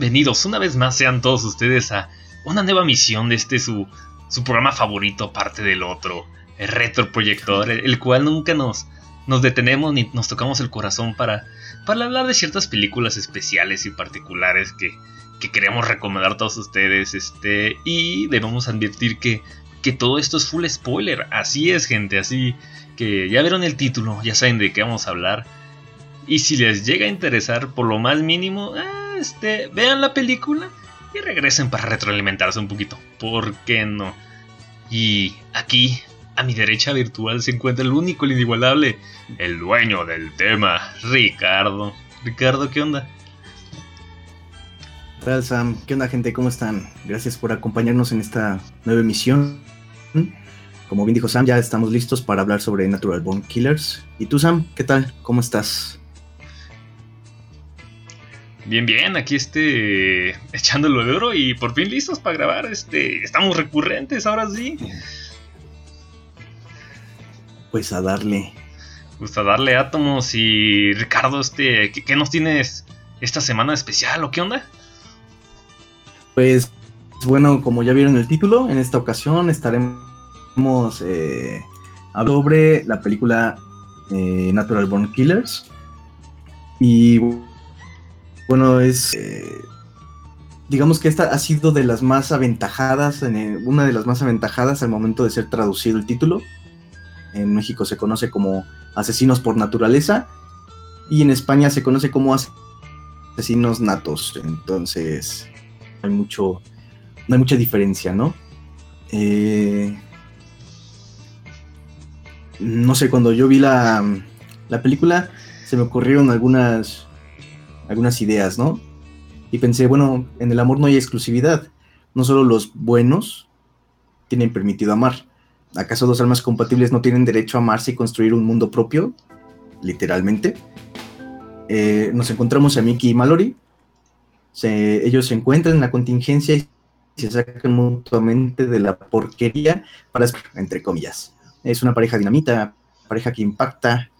Bienvenidos una vez más sean todos ustedes a una nueva misión de este su, su programa favorito aparte del otro, el retroproyector, el, el cual nunca nos, nos detenemos ni nos tocamos el corazón para, para hablar de ciertas películas especiales y particulares que, que queremos recomendar a todos ustedes. Este, y debemos advertir que, que todo esto es full spoiler. Así es, gente, así que ya vieron el título, ya saben de qué vamos a hablar. Y si les llega a interesar por lo más mínimo, ah, este, vean la película y regresen para retroalimentarse un poquito. ¿Por qué no? Y aquí, a mi derecha virtual, se encuentra el único, el inigualable, el dueño del tema, Ricardo. Ricardo, ¿qué onda? Hola Sam, ¿qué onda gente? ¿Cómo están? Gracias por acompañarnos en esta nueva emisión. Como bien dijo Sam, ya estamos listos para hablar sobre Natural Born Killers. ¿Y tú Sam, qué tal? ¿Cómo estás? Bien, bien, aquí este echándolo de oro y por fin listos para grabar. Este, estamos recurrentes ahora sí. Pues a darle. Pues a darle átomos y Ricardo, este, ¿qué, qué nos tienes esta semana especial o qué onda? Pues bueno, como ya vieron el título, en esta ocasión estaremos eh, hablando sobre la película eh, Natural Born Killers. Y bueno, es. eh, digamos que esta ha sido de las más aventajadas, en una de las más aventajadas al momento de ser traducido el título. En México se conoce como Asesinos por Naturaleza. Y en España se conoce como Asesinos Natos. Entonces, hay mucho. No hay mucha diferencia, ¿no? Eh, no sé, cuando yo vi la, la película, se me ocurrieron algunas, algunas ideas, ¿no? Y pensé, bueno, en el amor no hay exclusividad. No solo los buenos tienen permitido amar. ¿Acaso dos almas compatibles no tienen derecho a amarse y construir un mundo propio? Literalmente. Eh, nos encontramos a Mickey y Mallory. Se- ellos se encuentran en la contingencia y se sacan mutuamente de la porquería para, entre comillas. Es una pareja dinamita, pareja que impacta,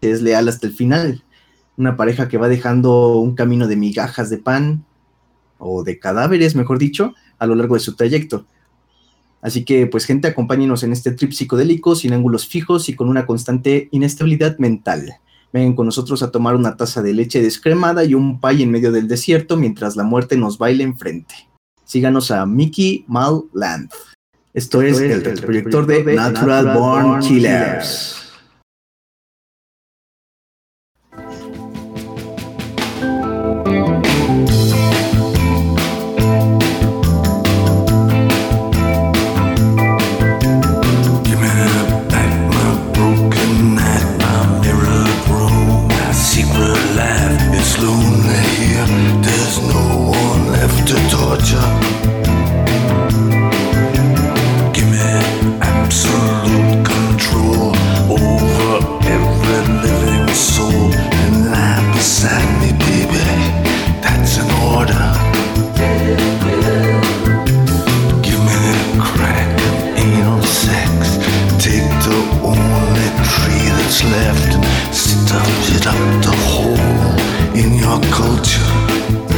es leal hasta el final. Una pareja que va dejando un camino de migajas de pan, o de cadáveres, mejor dicho, a lo largo de su trayecto. Así que, pues, gente, acompáñenos en este trip psicodélico, sin ángulos fijos y con una constante inestabilidad mental. Vengan con nosotros a tomar una taza de leche descremada y un pay en medio del desierto mientras la muerte nos baila enfrente. Síganos a Mickey Mal Land. Esto, es, el, retroproyector de Natural, Born Killers. Left and stuff it up the hole in your culture.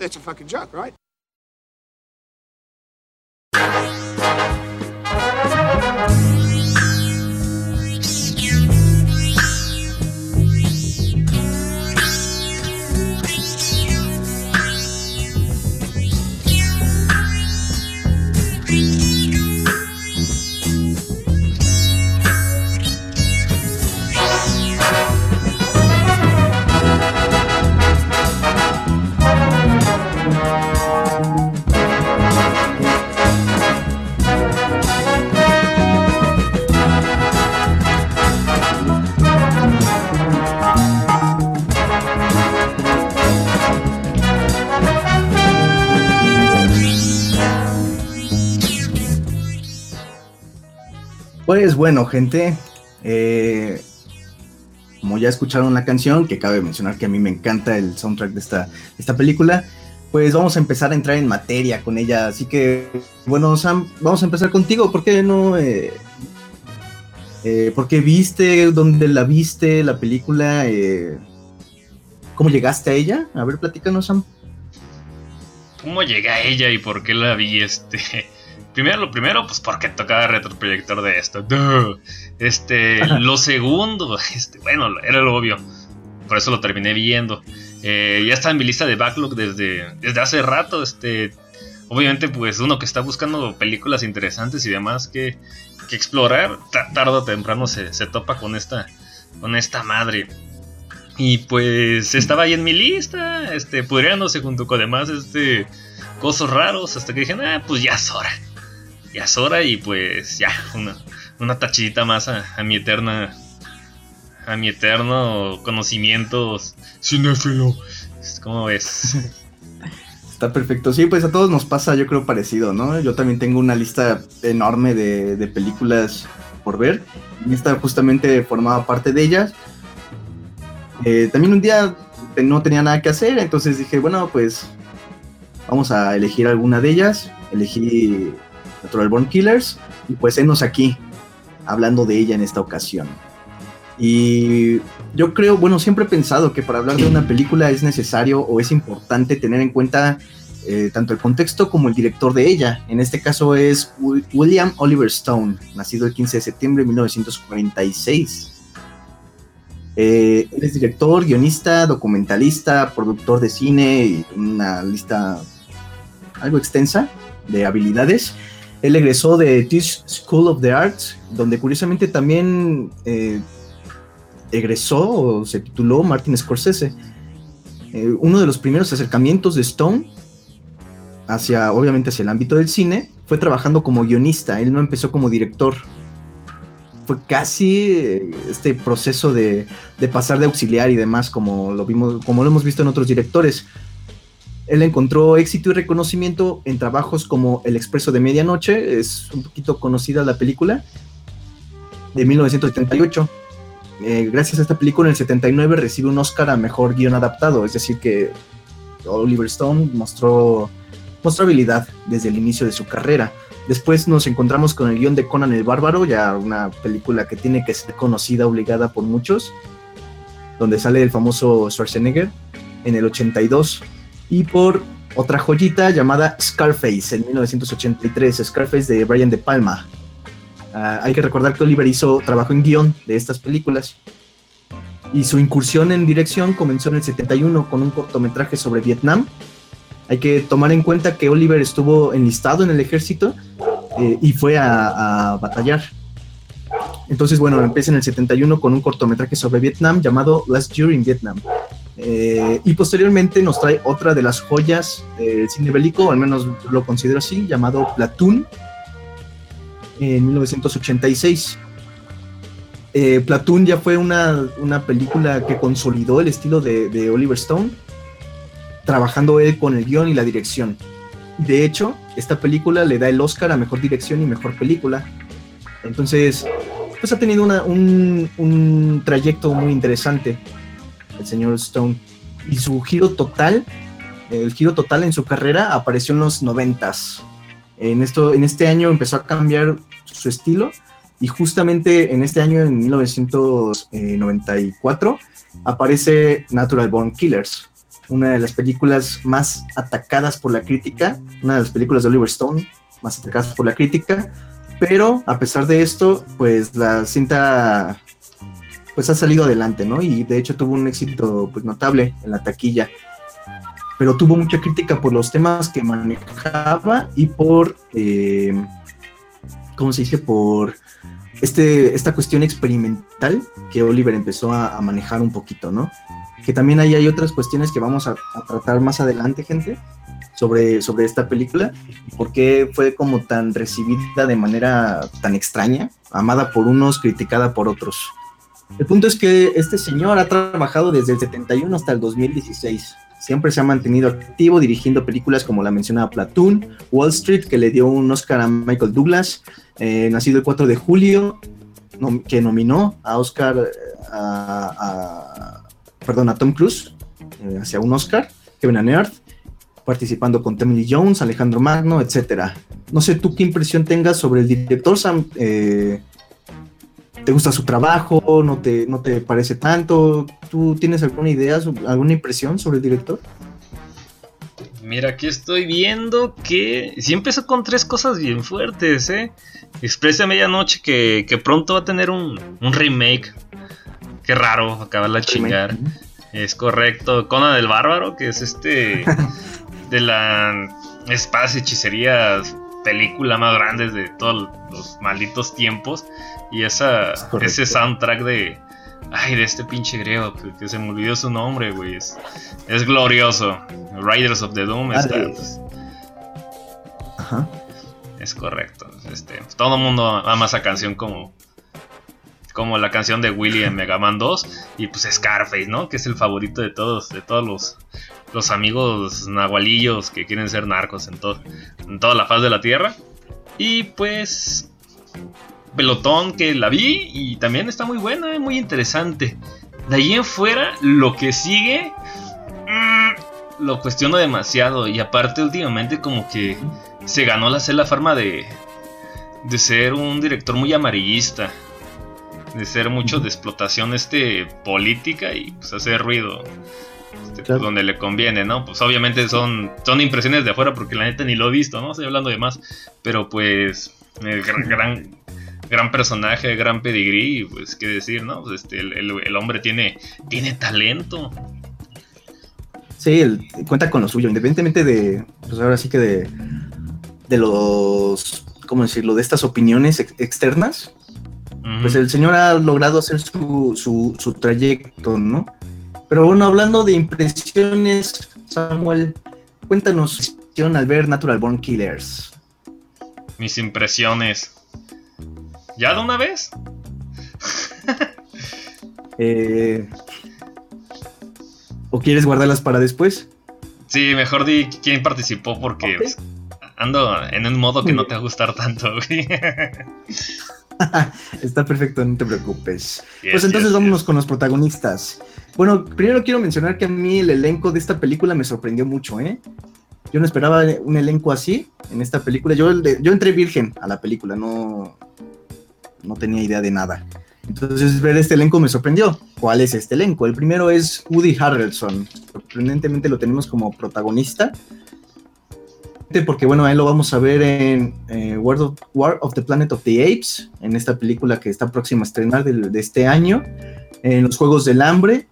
That's a fucking joke, right? Pues bueno, gente, eh, como ya escucharon la canción, que cabe mencionar que a mí me encanta el soundtrack de esta, esta película, pues vamos a empezar a entrar en materia con ella. Así que, bueno, Sam, vamos a empezar contigo. ¿Por qué no? Eh, eh, ¿Por qué viste? ¿Dónde la viste? La película. Eh, ¿Cómo llegaste a ella? A ver, platícanos, Sam. ¿Cómo llegué a ella y por qué la vi? Este. Primero, lo primero, pues porque tocaba retroproyector de esto. Duh. Este. Lo segundo, este, bueno, era lo obvio. Por eso lo terminé viendo. Eh, ya está en mi lista de backlog desde, desde hace rato. Este. Obviamente, pues uno que está buscando películas interesantes y demás que, que explorar, ta- tarde o temprano se, se topa con esta, con esta madre. Y pues estaba ahí en mi lista, este, pudriéndose junto con demás este, cosas raros, hasta que dije, ah, pues ya es hora. Ya es hora y pues ya, una, una tachita más a, mi eterna, a mi eterno conocimiento cinéfilo. ¿Cómo ves? Está perfecto. Sí, pues a todos nos pasa, yo creo, parecido, ¿no? Yo también tengo una lista enorme de, de películas por ver. Y esta justamente formaba parte de ellas. Eh, también un día no tenía nada que hacer, entonces dije, bueno, pues vamos a elegir alguna de ellas. Elegí Natural Born Killers y pues enos aquí hablando de ella en esta ocasión. Y yo creo, bueno, siempre he pensado que para hablar de una película es necesario o es importante tener en cuenta eh, tanto el contexto como el director de ella. En este caso es Wi- William Oliver Stone, nacido el 15 de septiembre de 1946. Eh, él es director, guionista, documentalista, productor de cine y una lista algo extensa de habilidades. Él egresó de Tisch School of the Arts, donde curiosamente también eh, egresó o se tituló Martin Scorsese. Eh, uno de los primeros acercamientos de Stone hacia, obviamente, hacia el ámbito del cine fue trabajando como guionista. Él no empezó como director. Fue casi eh, este proceso de, de pasar de auxiliar y demás, como lo vimos, como lo hemos visto en otros directores. Él encontró éxito y reconocimiento en trabajos como El Expreso de Medianoche, es un poquito conocida la película, de 1978. Eh, gracias a esta película, en el 79 recibe un Oscar a Mejor Guión Adaptado, es decir, que Oliver Stone mostró, mostró habilidad desde el inicio de su carrera. Después nos encontramos con el guion de Conan el Bárbaro, ya una película que tiene que ser conocida, obligada por muchos, donde sale el famoso Schwarzenegger en el 82, y por otra joyita llamada Scarface en 1983, Scarface de Brian De Palma. Ah, hay que recordar que Oliver hizo trabajo en guion de estas películas. Y su incursión en dirección comenzó en el 71 con un cortometraje sobre Vietnam. Hay que tomar en cuenta que Oliver estuvo enlistado en el ejército eh, y fue a, a batallar. Entonces, bueno, empieza en el 71 con un cortometraje sobre Vietnam llamado Last Year in Vietnam. Eh, y posteriormente nos trae otra de las joyas del cine bélico, al menos lo considero así, llamado Platoon, en 1986. Eh, Platoon ya fue una, una, película que consolidó el estilo de, Oliver Stone, trabajando él con el guion y la dirección. De hecho, esta película le da el Oscar a Mejor Dirección y Mejor Película. Entonces, pues ha tenido un, un trayecto muy interesante el señor Stone. Y su giro total, el giro total en su carrera apareció en los noventas. En, en este año empezó a cambiar su estilo y justamente en este año, en 1994, aparece Natural Born Killers, una de las películas más atacadas por la crítica, una de las películas de Oliver Stone más atacadas por la crítica, pero a pesar de esto, pues la cinta pues ha salido adelante, ¿no? Y de hecho tuvo un éxito pues notable en la taquilla. Pero tuvo mucha crítica por los temas que manejaba y por, eh, ¿cómo se dice? Por este, esta cuestión experimental que Oliver empezó a, manejar un poquito, ¿no? Que también ahí hay otras cuestiones que vamos a, a tratar más adelante, gente, sobre, sobre esta película, por qué fue como tan recibida de manera tan extraña, amada por unos, criticada por otros. El punto es que este señor ha trabajado desde el 71 hasta el 2016. Siempre se ha mantenido activo dirigiendo películas como la mencionada Platoon, Wall Street, que le dio un Oscar a Michael Douglas, eh, nacido el 4 de julio, que nominó a Oscar, a, a, perdón, a Tom Cruise eh, hacia un Oscar, Kevin Earth, participando con Tommy Jones, Alejandro Magno, etc. No sé tú qué impresión tengas sobre el director Sam. Eh, ¿Te gusta su trabajo? ¿No te, ¿No te parece tanto? ¿Tú tienes alguna idea, alguna impresión sobre el director? Mira, aquí estoy viendo que sí empezó con tres cosas bien fuertes, ¿eh? Expresa Medianoche que, que pronto va a tener un, un remake. Qué raro, acabar la chingar. Es correcto. Conan del Bárbaro, que es este. de la espadas hechicerías película más grande de todos los malditos tiempos. Y esa, ese soundtrack de. Ay, de este pinche griego, que, que se me olvidó su nombre, güey. Es, es, glorioso. Riders of the Doom está. Pues, Ajá. Es correcto. Este, todo el mundo ama esa canción como. Como la canción de Willy en Mega Man 2. Y pues Scarface, ¿no? Que es el favorito de todos. De todos los, los amigos nahualillos que quieren ser narcos en, en toda la faz de la tierra. Y pues pelotón que la vi y también está muy buena, muy interesante. De ahí en fuera, lo que sigue mmm, lo cuestiono demasiado. Y aparte, últimamente, como que se ganó la la fama de, de ser un director muy amarillista. De ser mucho de explotación este, política y pues hacer ruido. Este, claro. pues, donde le conviene, ¿no? Pues obviamente son, son impresiones de afuera porque la neta ni lo he visto, ¿no? Estoy hablando de más. Pero pues, el gran, gran gran personaje, gran pedigrí, pues qué decir, ¿no? Pues este, el, el, el, hombre tiene, tiene talento. Sí, él cuenta con lo suyo, independientemente de, pues ahora sí que de, de los, ¿cómo decirlo? De estas opiniones ex externas, -huh. pues el señor ha logrado hacer su, su, su trayecto, ¿no? Pero bueno, hablando de impresiones, Samuel, cuéntanos al ver Natural Born Killers. Mis impresiones. ¿Ya de una vez? eh, ¿O quieres guardarlas para después? Sí, mejor di quién participó porque okay. pues, ando en un modo que no te va a gustar tanto. Está perfecto, no te preocupes. Yes, Pues entonces yes, vámonos yes. con los protagonistas. Bueno, primero quiero mencionar que a mí el elenco de esta película me sorprendió mucho, ¿eh? Yo no esperaba un elenco así en esta película. Yo, yo entré virgen a la película, no, no tenía idea de nada. Entonces ver este elenco me sorprendió. ¿Cuál es este elenco? El primero es Woody Harrelson. Sorprendentemente lo tenemos como protagonista. Porque bueno, ahí lo vamos a ver en eh, War, of, War of the Planet of the Apes, en esta película que está próxima a estrenar de, este año, en los Juegos del Hambre,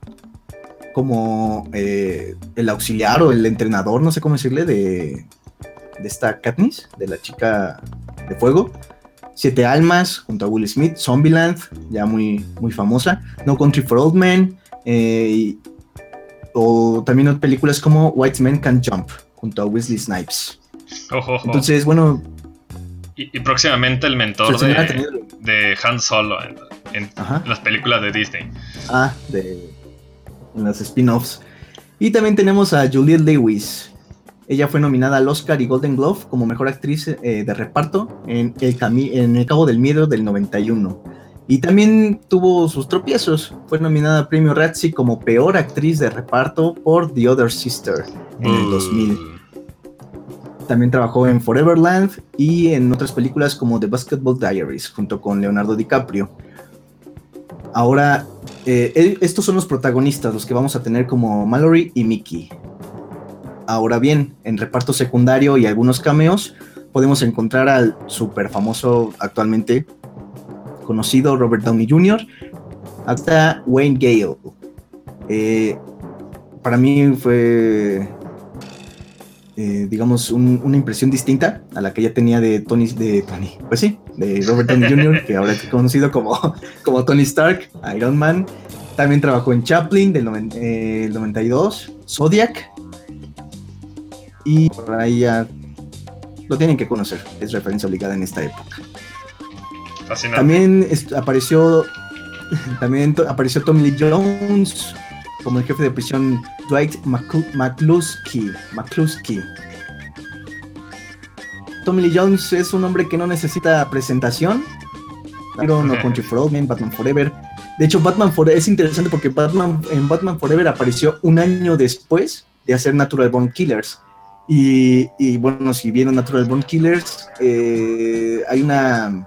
como eh, el auxiliar o el entrenador, no sé cómo decirle, de, de esta Katniss, de la chica de fuego. Siete Almas, junto a Will Smith, Zombieland, ya muy, muy famosa, No Country for Old Men, eh, o también películas como White Men Can Jump, junto a Wesley Snipes. Ojo, ojo. Entonces, bueno, y, y próximamente el mentor ha de, Han Solo en, las películas de Disney. Ah, de en los spin-offs. Y también tenemos a Juliette Lewis. Ella fue nominada al Oscar y Golden Glove como mejor actriz eh, de reparto en el, en el Cabo del Miedo del 91. Y también tuvo sus tropiezos. Fue nominada al premio Razzie como peor actriz de reparto por The Other Sister en el 2000. También trabajó en Foreverland y en otras películas como The Basketball Diaries, junto con Leonardo DiCaprio. Ahora, eh, el- estos son los protagonistas, los que vamos a tener como Mallory y Mickey. Ahora bien, en reparto secundario y algunos cameos, podemos encontrar al super famoso actualmente conocido Robert Downey Jr., hasta Wayne Gale. Eh, para mí fue eh, digamos, un- una impresión distinta a la que ya tenía de Tony, de Tony, pues sí, de Robert Downey Jr., que ahora es conocido como, como Tony Stark, Iron Man. También trabajó en Chaplin del noven- eh, el 92, Zodiac. Y por ahí ya lo tienen que conocer, es referencia obligada en esta época. Fascinante. También apareció también to- apareció Tommy Lee Jones como el jefe de prisión Dwight McClu- McCluskey. McCluskey. Tommy Lee Jones es un hombre que no necesita presentación. Pero No Country for Old Men, Batman Forever. De hecho, Batman Forever es interesante porque Batman en Batman Forever apareció un año después de hacer Natural Born Killers. Y, y bueno, si vieron Natural Born Killers, eh, hay una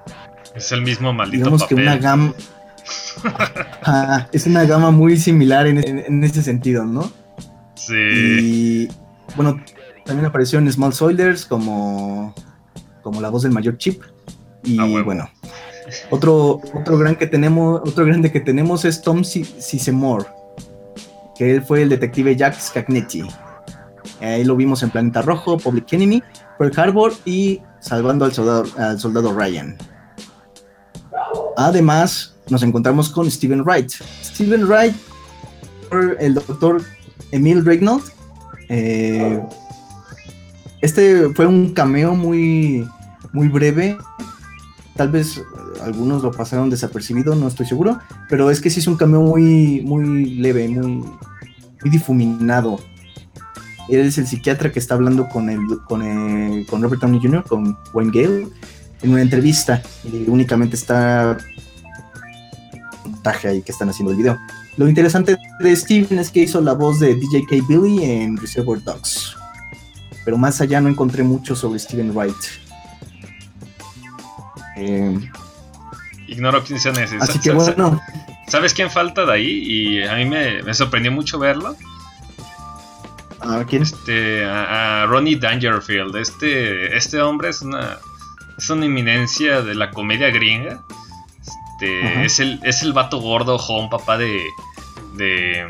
Es el mismo maldito digamos que una gama Ah, es una gama muy similar en, en- en ese sentido, ¿no? Sí. Y bueno, también apareció en Small Soilers como, como la voz del mayor Chip. Y Ah, bueno, otro, otro gran que tenemos, otro grande que tenemos es Tom Si- Sizemore, que él fue el detective Jack Scagnetti. Ahí lo vimos en Planeta Rojo, Public Enemy, Pearl Harbor y Salvando al soldado, al soldado Ryan. Además, nos encontramos con Steven Wright. Steven Wright, el doctor Emil Regnald. eh, este fue un cameo muy, muy breve. Tal vez algunos lo pasaron desapercibido, no estoy seguro. Pero es que sí es un cameo muy, muy leve, muy, muy difuminado. Él es el psiquiatra que está hablando con, el, con, el- con Robert Downey Jr., con Wayne Gale, en una entrevista. Y únicamente está montaje ahí que están haciendo el video. Lo interesante de Steven es que hizo la voz de DJ K. Billy en Reservoir Dogs. Pero más allá no encontré mucho sobre Steven Wright. Eh, Ignoro quién sea ese. así que bueno, ¿Sabes quién falta de ahí? Y a mí me, me sorprendió mucho verlo. ¿a quién? Este, a, a Ronnie Dangerfield. Este, este hombre es una, es una eminencia de la comedia gringa. Este, Ajá. es el, es el vato gordo, home, papá de, de,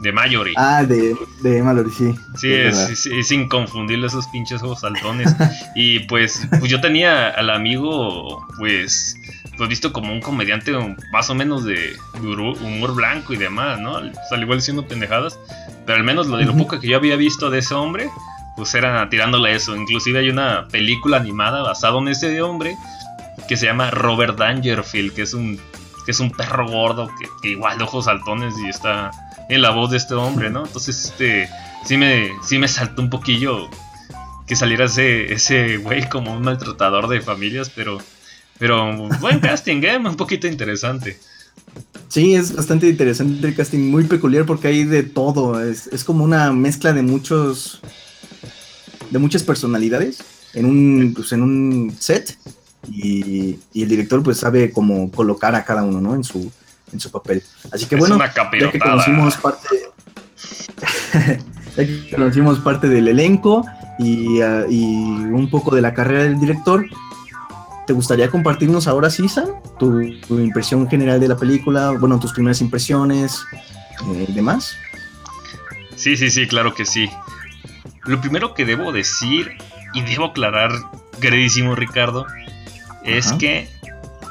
de Mallory. Ah, de, de Mallory, sí. Sí, es es, es- inconfundible esos pinches ojos saltones. y pues, pues yo tenía al amigo, pues, pues visto como un comediante más o menos de, humor blanco y demás, ¿no? Pues, al igual siendo pendejadas. Pero al menos lo de lo poco que yo había visto de ese hombre, pues era tirándole eso. Inclusive hay una película animada basada en ese hombre que se llama Robert Dangerfield, que es un, que es un perro gordo, que, que igual de ojos saltones y está en la voz de este hombre, ¿no? Entonces, este, sí me, sí me saltó un poquillo que saliera ese, ese güey como un maltratador de familias, pero, Pero buen casting, ¿eh? Un poquito interesante. Sí, es bastante interesante el casting, muy peculiar porque hay de todo. Es, es como una mezcla de muchos. de muchas personalidades en un, pues, en un set. Y, y el director pues sabe cómo colocar a cada uno, ¿no? En su, en su papel. Así que Es bueno, ya que conocimos parte. ya que conocimos parte del elenco y, ah, y un poco de la carrera del director. ¿Te gustaría compartirnos ahora? Tu, tu impresión general de la película, bueno, tus primeras impresiones eh, y demás. Sí, sí, sí, claro que sí. Lo primero que debo decir, y debo aclarar, queridísimo Ricardo, es Ajá. que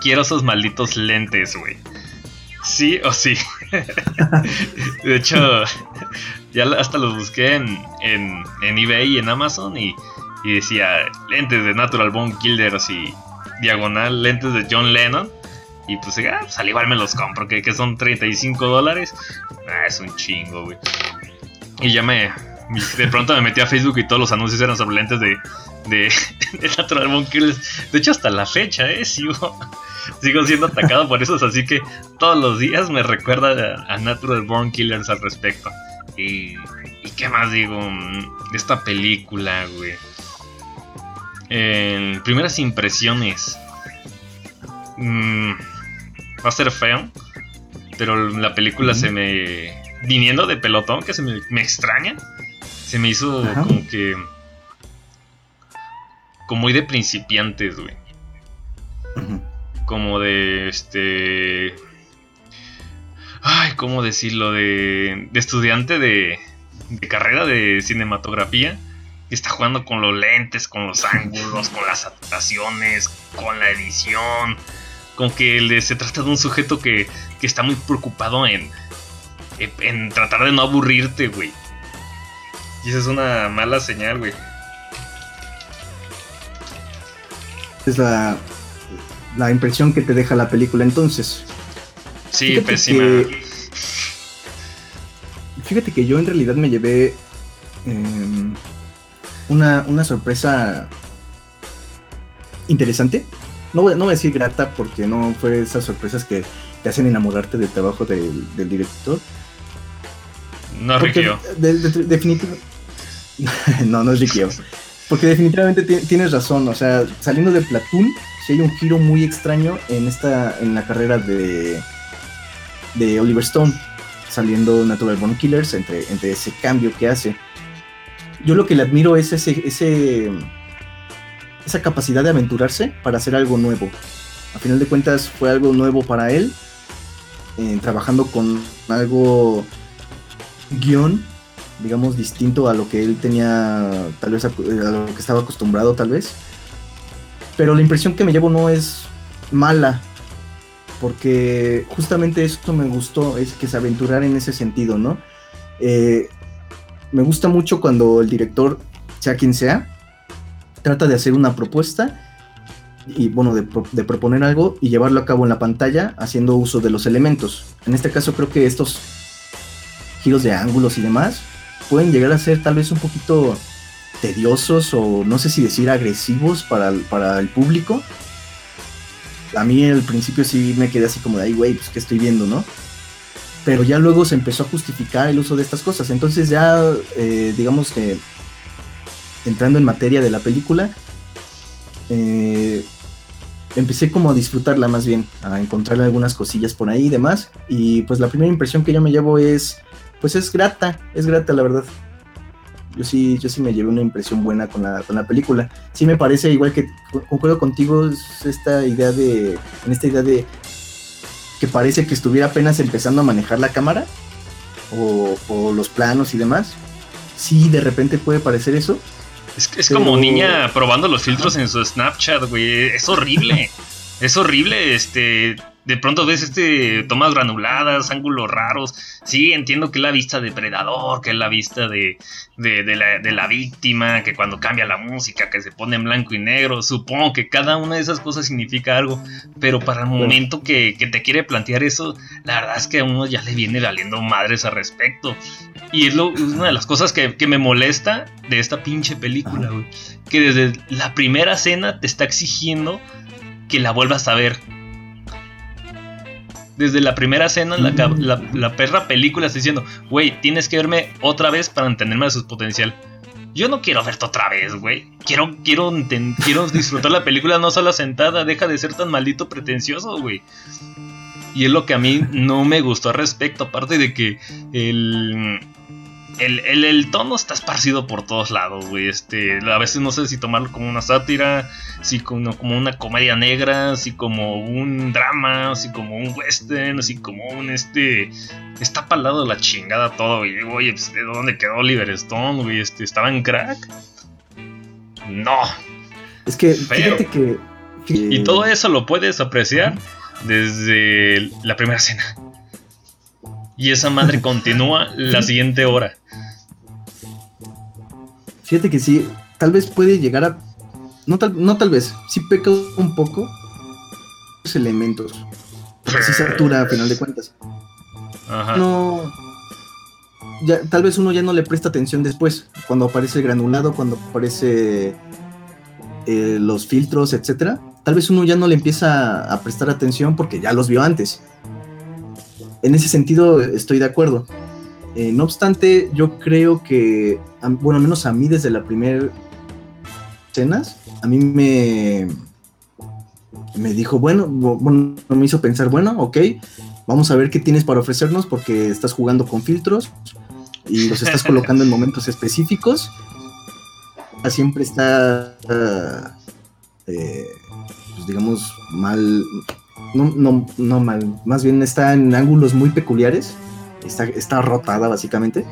quiero esos malditos lentes, güey. Sí o sí. de hecho, ya hasta los busqué en, en, en eBay y en Amazon y, y decía lentes de Natural Bone Killers y diagonal lentes de John Lennon. Y pues, ah, pues al igual me los compro, que, que son 35 dólares. Ah, es un chingo, güey. Y ya me. De pronto me metí a Facebook y todos los anuncios eran sobre lentes de. De, de Natural Killers. De hecho, hasta la fecha, ¿eh? Sigo, sigo siendo atacado por esos. Así que todos los días me recuerda a, a Natural Born Killers al respecto. Y. ¿Y qué más digo? mm, De esta película, güey. En primeras impresiones. mm, va a ser feo. Pero la película se me. Viniendo de pelotón, que se me, me extraña. Se me hizo Ajá. como que. Como muy de principiantes, güey. Como de este. Ay, ¿cómo decirlo? De, de estudiante de, de carrera de cinematografía. Que está jugando con los lentes, con los ángulos, con las saturaciones, con la edición. Con que se trata de un sujeto que, que está muy preocupado en, en, en tratar de no aburrirte, güey. Y esa es una mala señal, güey. Es la, la impresión que te deja la película entonces. Sí, Fíjate pésima. que- Fíjate que yo en realidad me llevé em, una, una sorpresa interesante. No voy, no voy a decir grata porque no fue esas sorpresas que te hacen enamorarte del trabajo del, del director. No, Rikio. de- de- definitivo- no, no es. Porque definitivamente ti- tienes razón. O sea, saliendo de Platoon, sí hay un giro muy extraño en esta, en la carrera de, de Oliver Stone. Saliendo Natural Born Killers, entre, entre ese cambio que hace. Yo lo que le admiro es ese, ese, esa capacidad de aventurarse para hacer algo nuevo. A final de cuentas fue algo nuevo para él. eh, trabajando con algo guion, digamos, distinto a lo que él tenía, tal vez a, lo que estaba acostumbrado, tal vez. Pero la impresión que me llevo no es mala, porque justamente esto me gustó, es que se aventurara en ese sentido, ¿no? Eh, me gusta mucho cuando el director, sea quien sea, trata de hacer una propuesta y bueno, de proponer algo y llevarlo a cabo en la pantalla haciendo uso de los elementos. En este caso creo que estos giros de ángulos y demás pueden llegar a ser tal vez un poquito tediosos o no sé si decir agresivos para para el público. A mí al principio sí me quedé así como de, ay güey, pues qué estoy viendo, ¿no? Pero ya luego se empezó a justificar el uso de estas cosas. Entonces ya, eh, digamos que entrando en materia de la película, eh, empecé como a disfrutarla más bien, a encontrarle algunas cosillas por ahí y demás. Y pues la primera impresión que yo me llevo es, pues es grata, es grata la verdad. Yo sí, yo sí me llevé una impresión buena con la, con la película. Sí me parece igual que co- concuerdo contigo es esta idea de, en esta idea de que parece que estuviera apenas empezando a manejar la cámara o, o los planos y demás. Sí, de repente puede parecer eso. Es, es Pero- como niña probando los filtros en su Snapchat, güey. Es horrible. es horrible, este. De pronto ves este tomas granuladas, ángulos raros. Sí, entiendo que es la vista de Predador, que es la vista de, de, de la, de la víctima, que cuando cambia la música, que se pone en blanco y negro. Supongo que cada una de esas cosas significa algo. Pero para el momento que, que te quiere plantear eso, la verdad es que a uno ya le viene valiendo madres al respecto. Y es, lo, es una de las cosas que, que me molesta de esta pinche película, güey. Que desde la primera escena te está exigiendo que la vuelvas a ver. Desde la primera escena, la, ca- la, la perra película está diciendo, güey, tienes que verme otra vez para entenderme de su potencial. Yo no quiero verte otra vez, güey. Quiero, quiero, quiero disfrutar la película no solo sentada. Deja de ser tan maldito pretencioso, güey. Y es lo que a mí no me gustó al respecto. Aparte de que el, el, el, el tono está esparcido por todos lados, güey. Este, a veces no sé si tomarlo como una sátira, si como, como una comedia negra, si como un drama, si como un western, si como un este. Está para lado de la chingada todo, güey. Oye, pues, ¿de dónde quedó Oliver Stone, güey? Este, ¿Estaba en crack? No. Es que Feo. fíjate que. Y todo eso lo puedes apreciar desde la primera escena. Y esa madre continúa la siguiente hora. Fíjate que sí, tal vez puede llegar a. No tal, no tal vez, sí peca un poco los elementos. Sí satura a final de cuentas. Ajá. No. Ya, tal vez uno ya no le presta atención después. Cuando aparece el granulado, cuando aparece eh, los filtros, etcétera. Tal vez uno ya no le empieza a prestar atención porque ya los vio antes. En ese sentido estoy de acuerdo. Eh, no obstante, yo creo que, bueno, al menos a mí desde la primera escenas, a mí me, me dijo, bueno, bu- bueno, me hizo pensar, bueno, ok, vamos a ver qué tienes para ofrecernos porque estás jugando con filtros y los estás colocando en momentos específicos. Siempre está, ah, eh, pues digamos, mal, no, no, no mal, más bien está en ángulos muy peculiares, está, está rotada básicamente.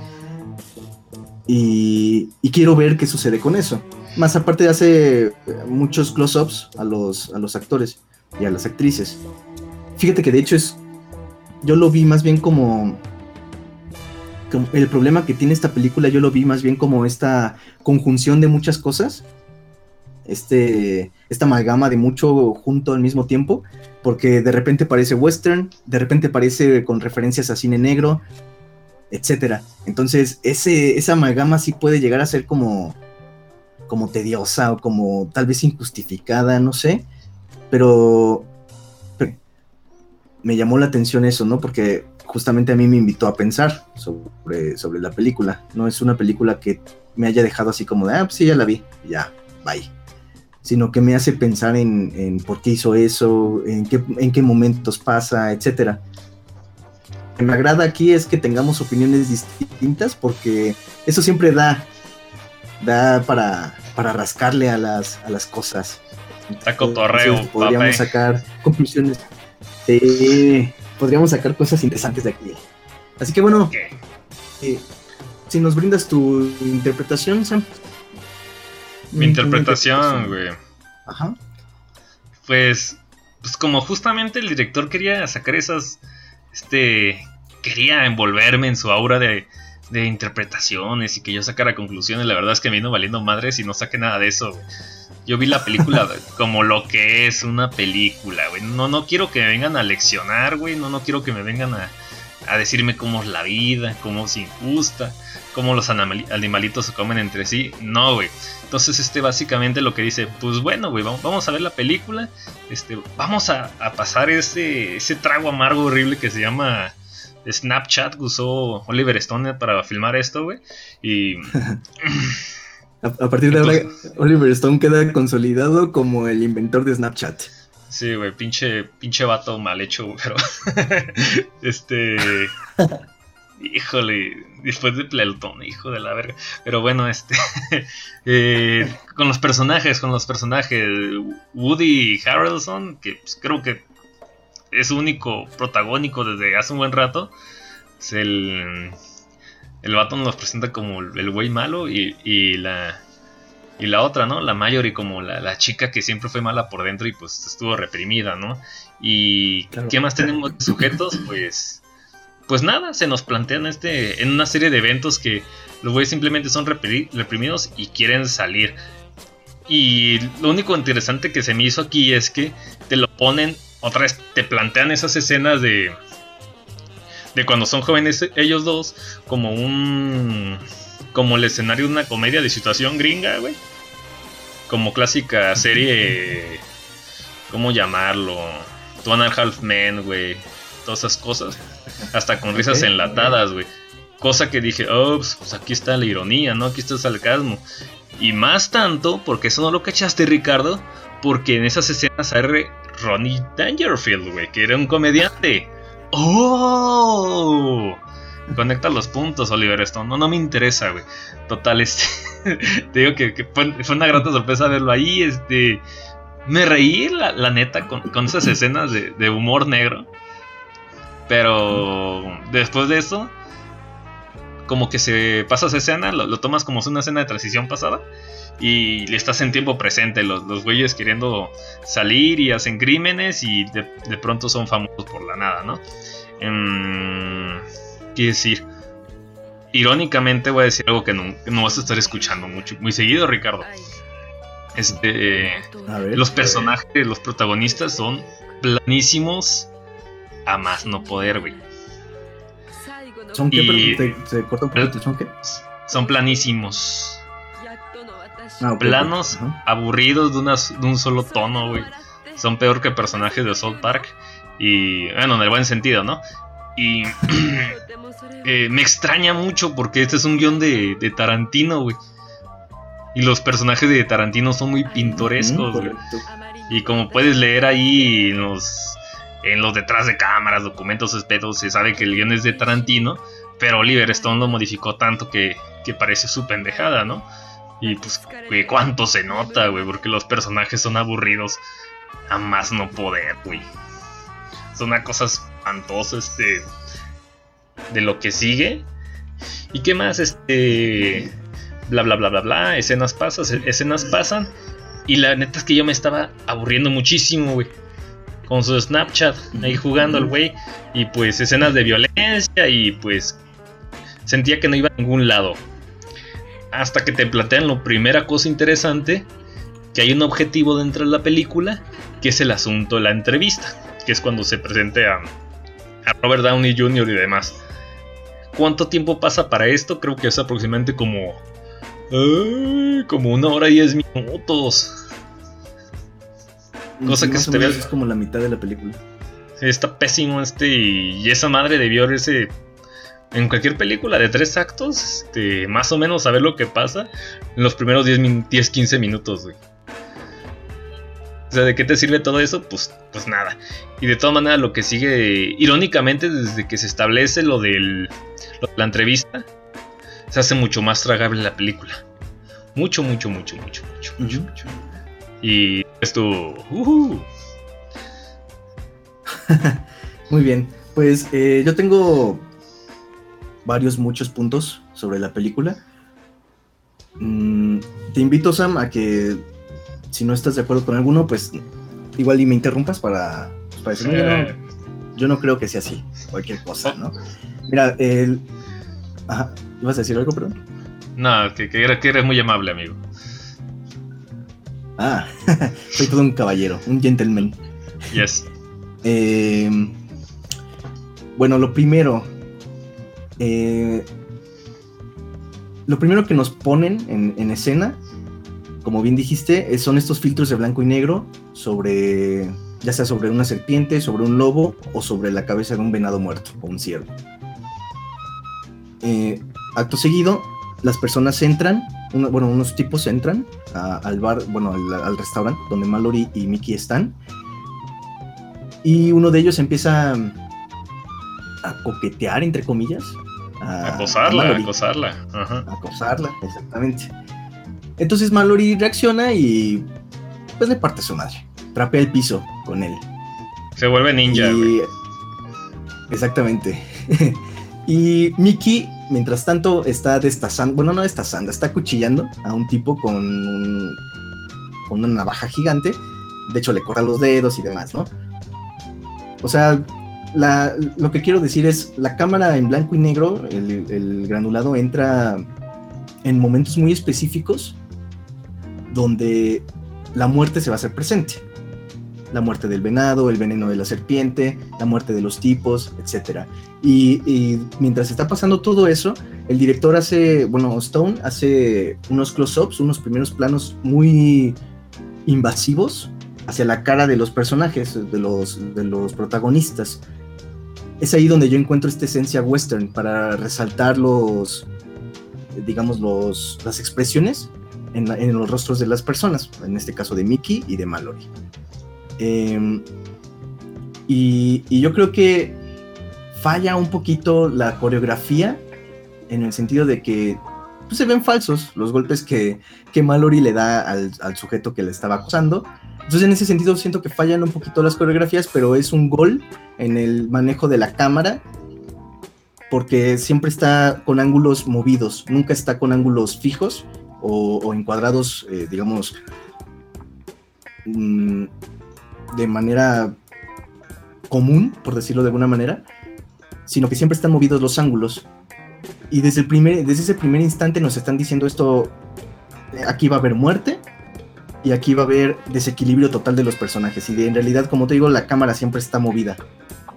Y, y quiero ver qué sucede con eso. Más aparte hace eh, muchos close-ups a los, a los actores y a las actrices. Fíjate que de hecho es. Yo lo vi más bien como. como el problema que tiene esta película, yo lo vi más bien como esta conjunción de muchas cosas. Este. Esta amalgama de mucho junto al mismo tiempo. Porque de repente parece western, de repente parece con referencias a cine negro, etcétera. Entonces, ese, esa amalgama sí puede llegar a ser como. como tediosa o como tal vez injustificada, no sé. Pero me llamó la atención eso, ¿no? Porque justamente a mí me invitó a pensar sobre, sobre la película. No es una película que me haya dejado así como de, ah, pues sí, ya la vi, ya, bye. Sino que me hace pensar en, en por qué hizo eso, en qué, en qué momentos pasa, etcétera. Lo que me agrada aquí es que tengamos opiniones distintas porque eso siempre da, da para, para rascarle a las, a las cosas. Está cotorreo, Entonces, podríamos papá. sacar conclusiones. Podríamos sacar cosas interesantes de aquí. Así que bueno, eh, si nos brindas tu interpretación, Sam. Mi interpretación, güey. Ajá. Pues, pues como justamente el director quería sacar esas, este, quería envolverme en su aura de, de interpretaciones y que yo sacara conclusiones, la verdad es que me vino valiendo madres y no saqué nada de eso, güey. Yo vi la película como lo que es una película, güey. No, no quiero que me vengan a leccionar, güey. No, no quiero que me vengan a, a decirme cómo es la vida, cómo es injusta, cómo los animali- animalitos se comen entre sí. No, güey. Entonces, este básicamente lo que dice, pues bueno, güey, vamos, a ver la película. Este, vamos a, a pasar ese, ese trago amargo horrible que se llama Snapchat que usó Oliver Stone para filmar esto, güey. Y A, a partir de ahora, Oliver Stone queda consolidado como el inventor de Snapchat. Sí, güey, pinche, pinche vato mal hecho, güey, pero. este. Híjole, después de Plelton, hijo de la verga. Pero bueno, este. eh, con los personajes, con los personajes. Woody Harrelson, que pues, creo que es único protagónico desde hace un buen rato. Es el. El vato nos presenta como el güey malo y, y la. Y la otra, ¿no? La Mayori como la, la chica que siempre fue mala por dentro y pues estuvo reprimida, ¿no? Y Claro. ¿qué más tenemos de sujetos? Pues pues nada, se nos plantean este en una serie de eventos que los güeyes simplemente son repri- reprimidos y quieren salir. Y lo único interesante que se me hizo aquí es que te lo ponen, otra vez te plantean esas escenas de de cuando son jóvenes ellos dos como un como el escenario de una comedia de situación gringa, güey. Como clásica serie ¿cómo llamarlo? Two and Half Men, güey. Todas esas cosas. Hasta con risas enlatadas, güey. Cosa que dije, oh, pues, aquí está la ironía, ¿no? Aquí está el sarcasmo. Y más tanto, porque eso no lo cachaste, Ricardo, porque en esas escenas sale Ronnie Dangerfield, güey, que era un comediante. ¡Oh! Conecta los puntos, Oliver Stone. No, no me interesa, güey. Total, este. te digo que, que fue, fue una grata sorpresa verlo ahí. Este. Me reí, la, la neta, con, con esas escenas de, de humor negro. Pero después de eso, como que se pasa esa escena, lo, lo tomas como una escena de transición pasada. Y le estás en tiempo presente, los, los güeyes queriendo salir y hacen crímenes y de, de pronto son famosos por la nada, ¿no? Em, ¿Qué decir? Irónicamente voy a decir algo que no, que no vas a estar escuchando mucho, muy seguido, Ricardo. Este, ver. los personajes, los protagonistas son planísimos a más no poder, güey. ¿Son qué? Te, te corta un. ¿Son qué? Son planísimos, Ah, planos, aburridos de, una- de un solo tono, güey. Son peor que personajes de South Park. Y bueno, en el buen sentido, ¿no? Y eh, me extraña mucho porque este es un guion de, de Tarantino, güey. Y los personajes de Tarantino son muy pintorescos, Mm, güey. Y como puedes leer ahí en los, en los detrás de cámaras, documentos espetos, se sabe que el guion es de Tarantino, pero Oliver Stone lo modificó tanto que, que parece su pendejada, ¿no? Y pues, güey, cuánto se nota, güey, porque los personajes son aburridos a más no poder, güey. Son una cosa espantosa, este, de lo que sigue. ¿Y qué más? Este, bla, bla, bla, bla, bla, escenas pasan, escenas pasan. Y la neta es que yo me estaba aburriendo muchísimo, güey. Con su Snapchat, ahí jugando al güey. Y pues escenas de violencia y pues sentía que no iba a ningún lado. Hasta que te plantean lo primera cosa interesante, que hay un objetivo dentro de la película, que es el asunto de la entrevista, que es cuando se presente a, a Robert Downey Jr. y demás. ¿Cuánto tiempo pasa para esto? Creo que es aproximadamente como como una hora y diez minutos. Cosa Sí, que se te ve- Es como la mitad de la película. Está pésimo este y, esa madre debió verse en cualquier película de tres actos, este, más o menos saber lo que pasa en los primeros 10-15 minutos, güey. O sea, ¿de qué te sirve todo eso? Pues, pues nada. Y de todas maneras, lo que sigue, irónicamente, desde que se establece lo, del, lo de la entrevista, se hace mucho más tragable la película. Mucho, mucho, mucho, mucho, mucho, mucho, mucho. Y esto, uh, Muy bien, pues eh, yo tengo varios, muchos puntos sobre la película. Mm, te invito, Sam, a que si no estás de acuerdo con alguno, pues igual y me interrumpas para, pues, para decir, "No, yo, eh, no, yo no creo que sea así, cualquier cosa, ¿no? Mira, el... Ajá, ¿ibas a decir algo, perdón? no, que, que eres muy amable, amigo. Ah, soy todo un caballero, un gentleman. Yes. Eh, bueno, lo primero. eh, lo primero que nos ponen en, en escena, como bien dijiste, son estos filtros de blanco y negro sobre, ya sea sobre una serpiente, sobre un lobo o sobre la cabeza de un venado muerto o un ciervo. Eh, acto seguido, las personas entran, uno- bueno, unos tipos entran a- al bar, bueno, al, al restaurante donde Mallory y Mickey están y uno de ellos empieza a coquetear, entre comillas. A, Acosarla, a acosarla. Ajá. a acosarla, exactamente. Entonces Mallory reacciona y pues le parte su madre. Trapea el piso con él. Se vuelve ninja. Y- Exactamente. y Mickey, mientras tanto, está destazando, bueno, no destazando, está cuchillando a un tipo con, un- con una navaja gigante. De hecho, le corta los dedos y demás, ¿no? O sea, lo que quiero decir es, la cámara en blanco y negro, el, el granulado entra en momentos muy específicos donde la muerte se va a hacer presente la muerte del venado, el veneno de la serpiente, la muerte de los tipos, etc. Y, y mientras está pasando todo eso, el director hace, bueno, Stone hace unos close-ups, unos primeros planos muy invasivos hacia la cara de los personajes, de los, de los protagonistas. Es ahí donde yo encuentro esta esencia western para resaltar los, digamos, los, las expresiones en, la- en los rostros de las personas, en este caso de Mickey y de Mallory. Em, y, y yo creo que falla un poquito la coreografía en el sentido de que pues, se ven falsos los golpes que, que Mallory le da al, al sujeto que le estaba acosando. Entonces en ese sentido siento que fallan un poquito las coreografías, pero es un gol en el manejo de la cámara porque siempre está con ángulos movidos, nunca está con ángulos fijos o, o encuadrados, eh, digamos, mm, de manera común, por decirlo de alguna manera, sino que siempre están movidos los ángulos. Y desde, el primer, desde ese primer instante nos están diciendo esto, eh, aquí va a haber muerte y aquí va a haber desequilibrio total de los personajes. Y de- en realidad, como te digo, la cámara siempre está movida,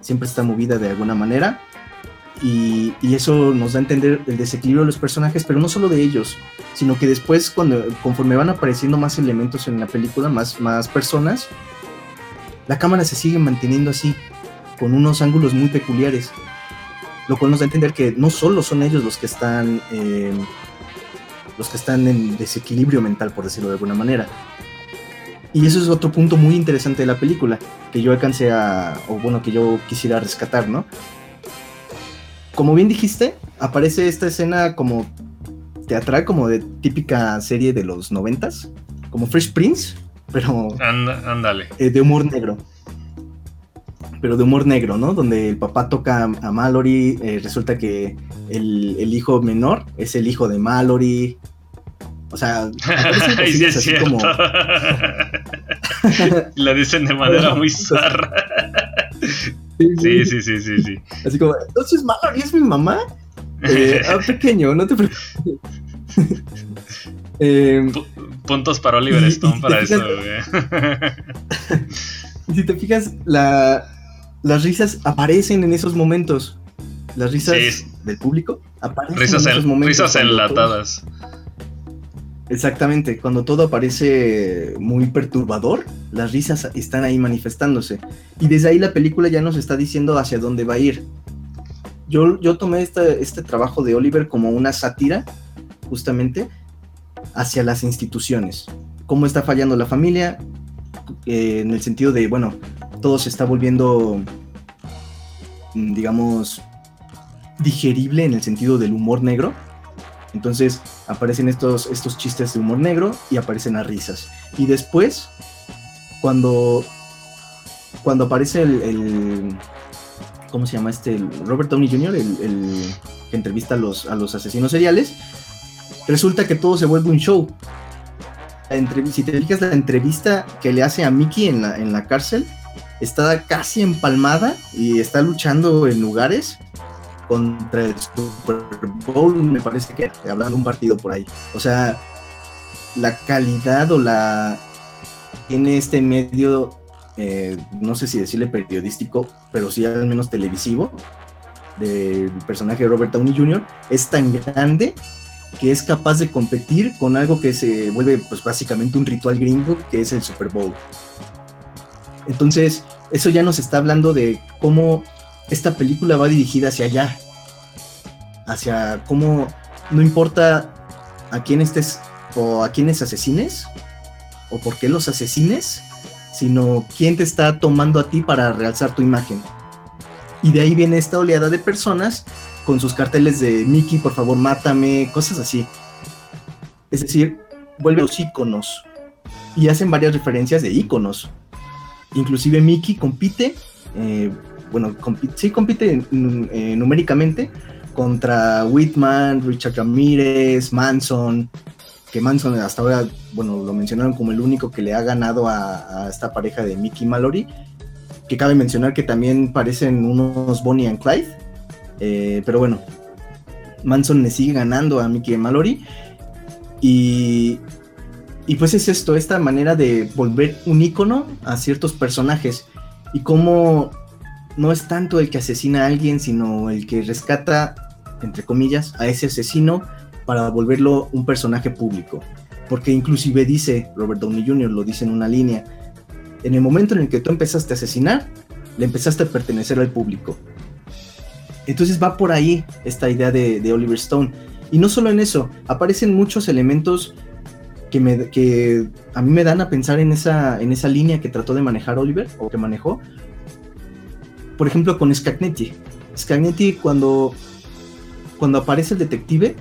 siempre está movida de alguna manera. Y, y eso nos da a entender el desequilibrio de los personajes, pero no solo de ellos, sino que después, cuando, conforme van apareciendo más elementos en la película, más, más personas, la cámara se sigue manteniendo así, con unos ángulos muy peculiares. Lo cual nos da a entender que no solo son ellos los que están. eh, los que están en desequilibrio mental, por decirlo de alguna manera. Y eso es otro punto muy interesante de la película, que yo alcancé a. o bueno, que yo quisiera rescatar, ¿no? Como bien dijiste, aparece esta escena como teatral, como de típica serie de los noventas, como Fresh Prince, pero ándale. eh, de humor negro. Pero de humor negro, ¿no? Donde el papá toca a Mallory, eh, resulta que el, el hijo menor es el hijo de Mallory. O sea, sí es así como- La dicen de manera muy zarra. Sí, sí, sí, sí, sí. Así como, entonces Mallory es mi mamá. Eh, ah, pequeño, no te preocupes. Eh, Pu- Puntos para Oliver Stone para eso, güey. si te fijas, la, las risas aparecen en esos momentos. Las risas Sí, del público aparecen Risas, en esos en- momentos. risas enlatadas. Exactamente, cuando todo aparece muy perturbador, las risas están ahí manifestándose. Y desde ahí la película ya nos está diciendo hacia dónde va a ir. Yo, yo tomé este, este trabajo de Oliver como una sátira, justamente, hacia las instituciones. Cómo está fallando la familia, eh, en el sentido de, bueno, todo se está volviendo, mm, digamos, digerible en el sentido del humor negro. Entonces aparecen estos, estos chistes de humor negro y aparecen las risas. Y después, cuando, cuando aparece el, ¿Cómo se llama este? Robert Downey Jr., el, que entrevista a los, a los asesinos seriales, resulta que todo se vuelve un show. Si te fijas, la entrevista que le hace a Mickey en la, en la cárcel está casi empalmada y está luchando en lugares contra el Super Bowl, me parece que hablando un partido por ahí. O sea, la calidad o la tiene este medio, eh, no sé si decirle periodístico, pero sí al menos televisivo, del personaje de Robert Downey Jr., es tan grande que es capaz de competir con algo que se vuelve pues básicamente un ritual gringo, que es el Super Bowl. Entonces, eso ya nos está hablando de cómo esta película va dirigida hacia allá. Hacia cómo no importa a quién estés o a quiénes asesines o por qué los asesines, sino quién te está tomando a ti para realzar tu imagen. Y de ahí viene esta oleada de personas con sus carteles de Mickey, por favor, mátame, cosas así. Es decir, vuelve los íconos y hacen varias referencias de íconos. Inclusive Mickey compite, eh, bueno, compi- sí compite eh, numéricamente contra Whitman, Richard Ramírez, Manson, que Manson hasta ahora, bueno, lo mencionaron como el único que le ha ganado a, a esta pareja de Mickey y Mallory, que cabe mencionar que también parecen unos Bonnie and Clyde, eh, pero bueno, Manson le sigue ganando a Mickey y Mallory, y, y pues es esto, esta manera de volver un ícono a ciertos personajes, y cómo no es tanto el que asesina a alguien, sino el que rescata, entre comillas, a ese asesino para volverlo un personaje público. Porque inclusive dice, Robert Downey Jr. lo dice en una línea, En el momento en el que tú empezaste a asesinar, le empezaste a pertenecer al público. Entonces va por ahí esta idea de, de Oliver Stone. Y no solo en eso, aparecen muchos elementos que, me, que a mí me dan a pensar en esa, en esa línea que trató de manejar Oliver, o que manejó. Por ejemplo, con Scagnetti. Scagnetti, cuando, cuando aparece el detective,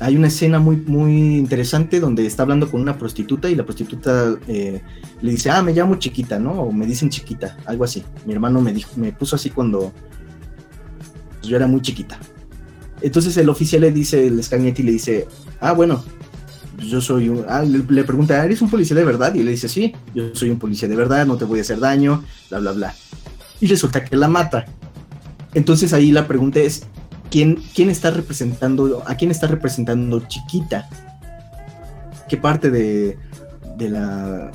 hay una escena muy, muy interesante donde está hablando con una prostituta y la prostituta eh, le dice, ah, me llamo chiquita, ¿no? O me dicen chiquita, algo así. Mi hermano me, dijo, me puso así cuando yo era muy chiquita. Entonces el oficial le dice, el Scagnetti le dice, ah, bueno, yo soy un... Ah, le, le pregunta, ¿eres un policía de verdad? Y le dice, sí, yo soy un policía de verdad, no te voy a hacer daño, bla, bla, bla. Y resulta que la mata. Entonces ahí la pregunta es, ¿quién, quién está representando, a quién está representando Chiquita? ¿Qué parte de, de la,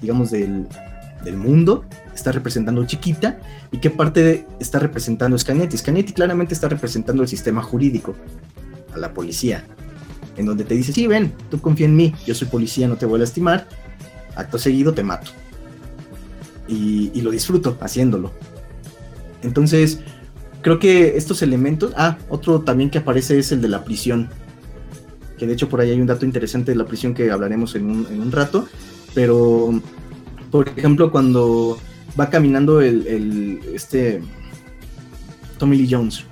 digamos, del, del mundo está representando Chiquita y qué parte de- está representando Scanetti? Scanetti claramente está representando el sistema jurídico, a la policía, en donde te dice, sí, ven, tú confía en mí, yo soy policía, no te voy a lastimar, acto seguido te mato. Y, y lo disfruto haciéndolo. Entonces, creo que estos elementos. Ah, otro también que aparece es el de la prisión. Que de hecho por ahí hay un dato interesante de la prisión que hablaremos en un, en un rato. Pero, por ejemplo, cuando va caminando el, el- este Tommy Lee Jones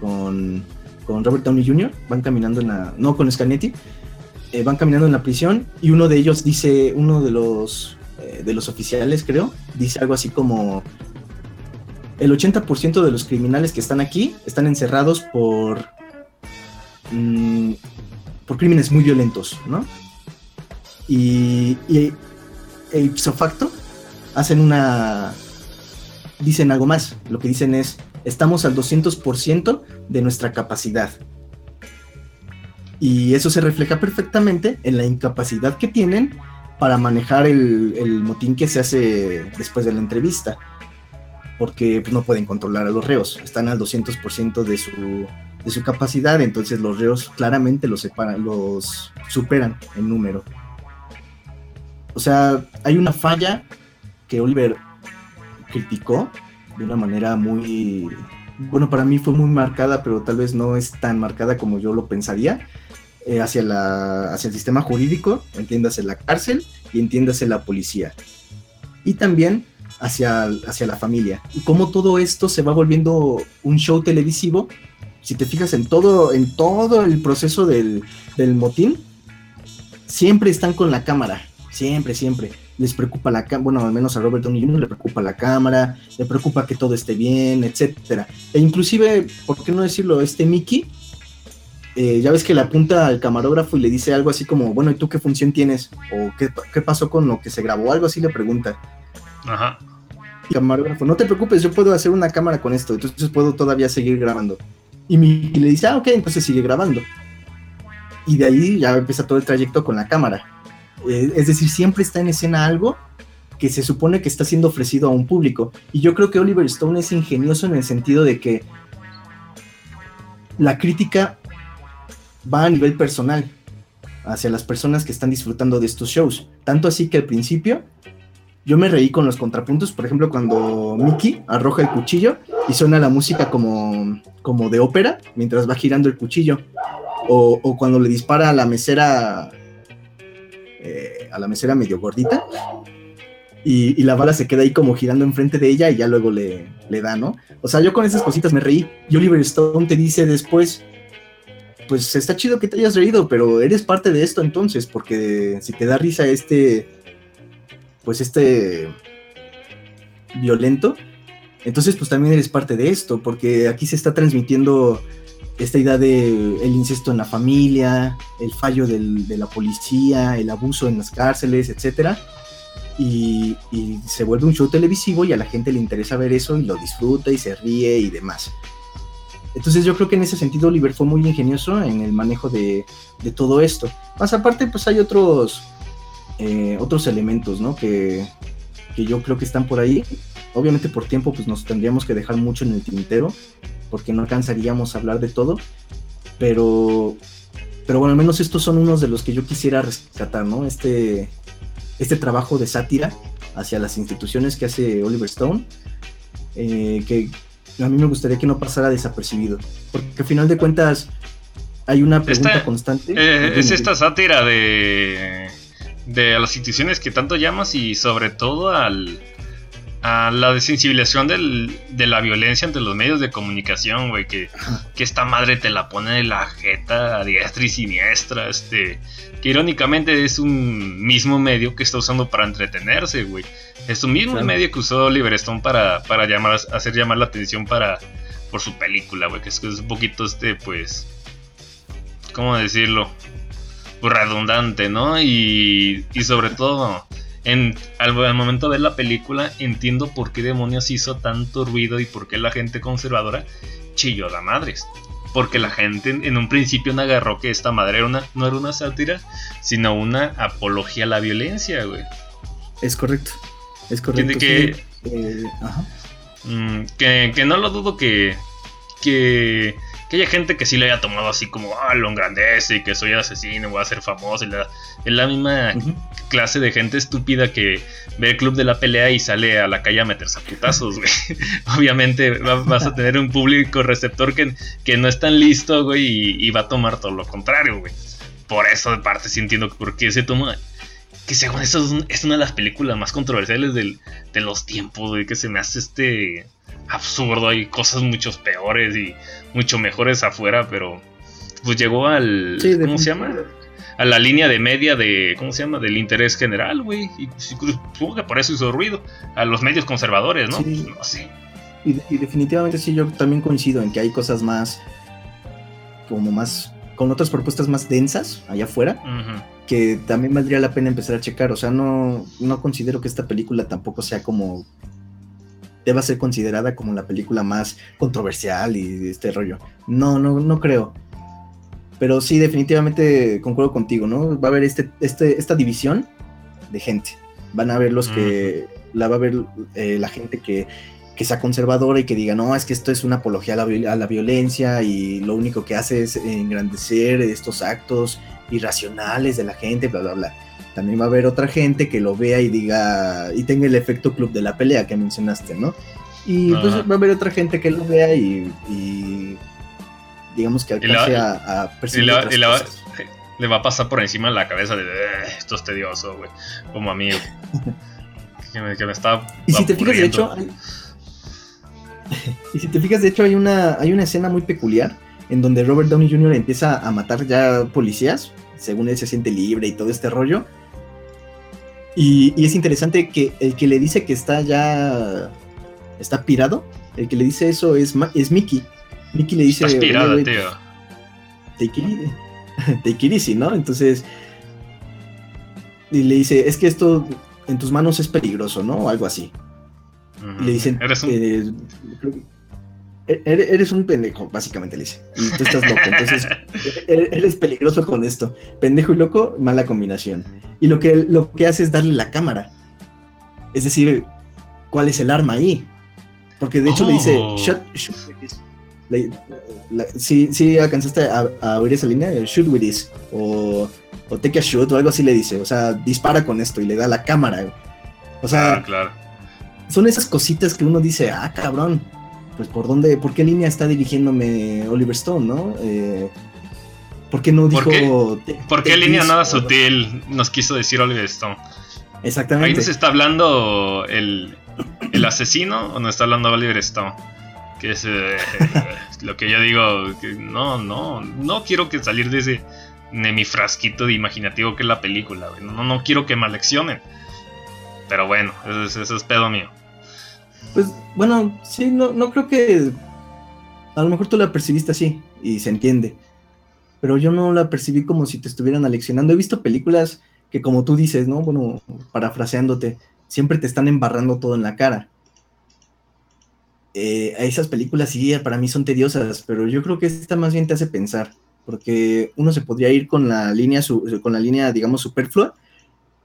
con, con Robert Downey Jr., van caminando en la. No, con Scanetti. eh, van caminando en la prisión y uno de ellos dice, uno de los, eh, de los oficiales, creo, dice algo así como, el 80% de los criminales que están aquí están encerrados por mm, por crímenes muy violentos, ¿no? Y, y e ipso facto hacen una dicen algo más. Lo que dicen es estamos al 200% de nuestra capacidad. Y eso se refleja perfectamente en la incapacidad que tienen para manejar el, motín que se hace después de la entrevista porque no pueden controlar a los reos, están al 200% de su, de su capacidad, entonces los reos claramente los, los superan en número. O sea, hay una falla que Oliver criticó de una manera muy, bueno, para mí fue muy marcada, pero tal vez no es tan marcada como yo lo pensaría, eh, hacia, la, hacia el sistema jurídico, entiéndase la cárcel y entiéndase la policía. Y también hacia, hacia la familia. Y cómo todo esto se va volviendo un show televisivo. Si te fijas en todo, en todo el proceso del, del motín, siempre están con la cámara. Siempre, siempre. Les preocupa la cámara, bueno, al menos a Robert Downey Jr. le preocupa la cámara, le preocupa que todo esté bien, etcétera. E inclusive, ¿por qué no decirlo? Este Mickey, eh, ya ves que le apunta al camarógrafo y le dice algo así como, bueno, ¿y tú qué función tienes? ¿O qué, qué pasó con lo que se grabó? Algo así le pregunta Ajá. camarógrafo, no te preocupes, yo puedo hacer una cámara con esto, entonces puedo todavía seguir grabando. Y, mi, y le dice, ah, ok, entonces sigue grabando. Y de ahí ya empieza todo el trayecto con la cámara. Eh, es decir, siempre está en escena algo que se supone que está siendo ofrecido a un público. Y yo creo que Oliver Stone es ingenioso en el sentido de que la crítica va a nivel personal hacia las personas que están disfrutando de estos shows. Tanto así que al principio yo me reí con los contrapuntos, por ejemplo, cuando Mickey arroja el cuchillo y suena la música como, como de ópera mientras va girando el cuchillo. O, o cuando le dispara a la mesera, eh, a la mesera medio gordita, y, la bala se queda ahí como girando enfrente de ella y ya luego le, le da, ¿no? O sea, yo con esas cositas me reí. Y Oliver Stone te dice después, pues está chido que te hayas reído, pero eres parte de esto entonces, porque si te da risa este pues este violento, entonces pues también eres parte de esto, porque aquí se está transmitiendo esta idea de el incesto en la familia, el fallo del, de la policía, el abuso en las cárceles, etcétera. Y, y, se vuelve un show televisivo y a la gente le interesa ver eso y lo disfruta y se ríe y demás. Entonces yo creo que en ese sentido Oliver fue muy ingenioso en el manejo de, de todo esto. Más aparte pues hay otros eh, otros elementos, ¿no? Que, que, yo creo que están por ahí. Obviamente por tiempo pues nos tendríamos que dejar mucho en el tintero, porque no alcanzaríamos a hablar de todo, pero, pero bueno, al menos estos son unos de los que yo quisiera rescatar, ¿no? Este, este trabajo de sátira hacia las instituciones que hace Oliver Stone, eh, que a mí me gustaría que no pasara desapercibido, porque al final de cuentas hay una pregunta Esta- constante. Eh, es esta sátira de, de las instituciones que tanto llamas y sobre todo al, a la desensibilización del- de la violencia entre los medios de comunicación, güey, que, que esta madre te la pone en la jeta a diestra y siniestra, este, que irónicamente es un mismo medio que está usando para entretenerse, güey. Es un mismo Claro. medio que usó Oliver Stone para, para llamar, hacer llamar la atención para, por su película, güey, que es, que es un poquito este, pues, ¿cómo decirlo? Pues redundante, ¿no? Y, y sobre todo, en, al, al momento de ver la película, entiendo por qué demonios hizo tanto ruido y por qué la gente conservadora chilló la madres. Porque la gente en, en un principio no agarró que esta madre era una, no era una sátira, sino una apología a la violencia, güey. Es correcto. Es correcto. que- sí. Eh, ajá. Mm, que, que no lo dudo que, que, que haya gente que sí le haya tomado así como, ah, lo engrandece y que soy asesino, voy a ser famoso. y la- es la misma clase de gente estúpida que ve el club de la pelea y sale a la calle a meterse a putazos, güey. Obviamente va- vas a tener un público receptor que, que no es tan listo, güey, y, y va a tomar todo lo contrario, güey. Por eso, de parte, sí entiendo por qué se toma. Que según eso es una de las películas más controversiales del- de los tiempos, güey. Que se me hace este absurdo. Hay cosas mucho peores y mucho mejores afuera, pero pues llegó al. Sí, ¿Cómo se llama? a la línea de media de, ¿cómo se llama? Del interés general, güey. Y sí, supongo que por eso hizo ruido. A los medios conservadores, ¿no? Sí. No sé. Y, y definitivamente sí, yo también coincido en que hay cosas más, como más, con otras propuestas más densas allá afuera, que también valdría la pena empezar a checar. O sea, no, no considero que esta película tampoco sea como, deba ser considerada como la película más controversial y este rollo. No, no, no creo. Pero sí, definitivamente concuerdo contigo, ¿no? Va a haber este, este, esta división de gente. Van a haber los que, la va a ver eh, la gente que, que sea conservadora y que diga, no, es que esto es una apología a la, a la violencia y lo único que hace es engrandecer estos actos irracionales de la gente, bla, bla, bla. También va a haber otra gente que lo vea y diga, y tenga el efecto club de la pelea que mencionaste, ¿no? Y pues va a haber otra gente que lo vea y, y digamos que la- alcance a, a Y, percibir la- otras y la- cosas. le va a pasar por encima la cabeza de "Eh, esto es tedioso, güey. Como a mí. que, me, que me está. Y si te fijas, de hecho, hay- y si te fijas, de hecho, hay una, hay una escena muy peculiar en donde Robert Downey Jr. empieza a matar ya policías, según él se siente libre y todo este rollo. Y, y es interesante que el que le dice que está ya está pirado, el que le dice eso es, es Mickey. Mickey le dice, Estás "Oye, pirada, güey, tío. take it, easy". Take it easy, ¿no? Entonces, y le dice, es que esto en tus manos es peligroso, ¿no? O algo así. Y le dicen, Eres un. eh, creo que- eres eres un pendejo, básicamente le dice. Y tú estás loco, entonces e- eres peligroso con esto. Pendejo y loco, mala combinación. Y lo que, lo que hace es darle la cámara. Es decir, ¿cuál es el arma ahí? Porque de hecho le dice, Oh. shoot, shoot with this. Le- la- sí, sí alcanzaste a, a oír esa línea, el shoot with this. O, o take a shoot o algo así le dice. O sea, dispara con esto y le da la cámara. O sea, Ah, claro. son esas cositas que uno dice, ah, cabrón, pues por dónde, por qué línea está dirigiéndome Oliver Stone, ¿no? Eh, ¿Por qué no dijo... ¿Por te- ¿Por qué línea nada sutil nos quiso decir Oliver Stone? Ahí Exactamente. nos está hablando el, el asesino o nos está hablando Oliver Stone. Que es eh, lo que yo digo, que no, no, no quiero que salir de ese de mi frasquito de imaginativo que es la película, no, no quiero que me aleccionen. Pero bueno, eso es, eso es pedo mío. Pues bueno, sí, no, no creo que... A lo mejor tú la percibiste así y se entiende. Pero yo no la percibí como si te estuvieran aleccionando. He visto películas que como tú dices, ¿no? Bueno, parafraseándote, siempre te están embarrando todo en la cara. Eh, esas películas sí, para mí son tediosas, pero yo creo que esta más bien te hace pensar, porque uno se podría ir con la línea, su- con la línea, digamos, superflua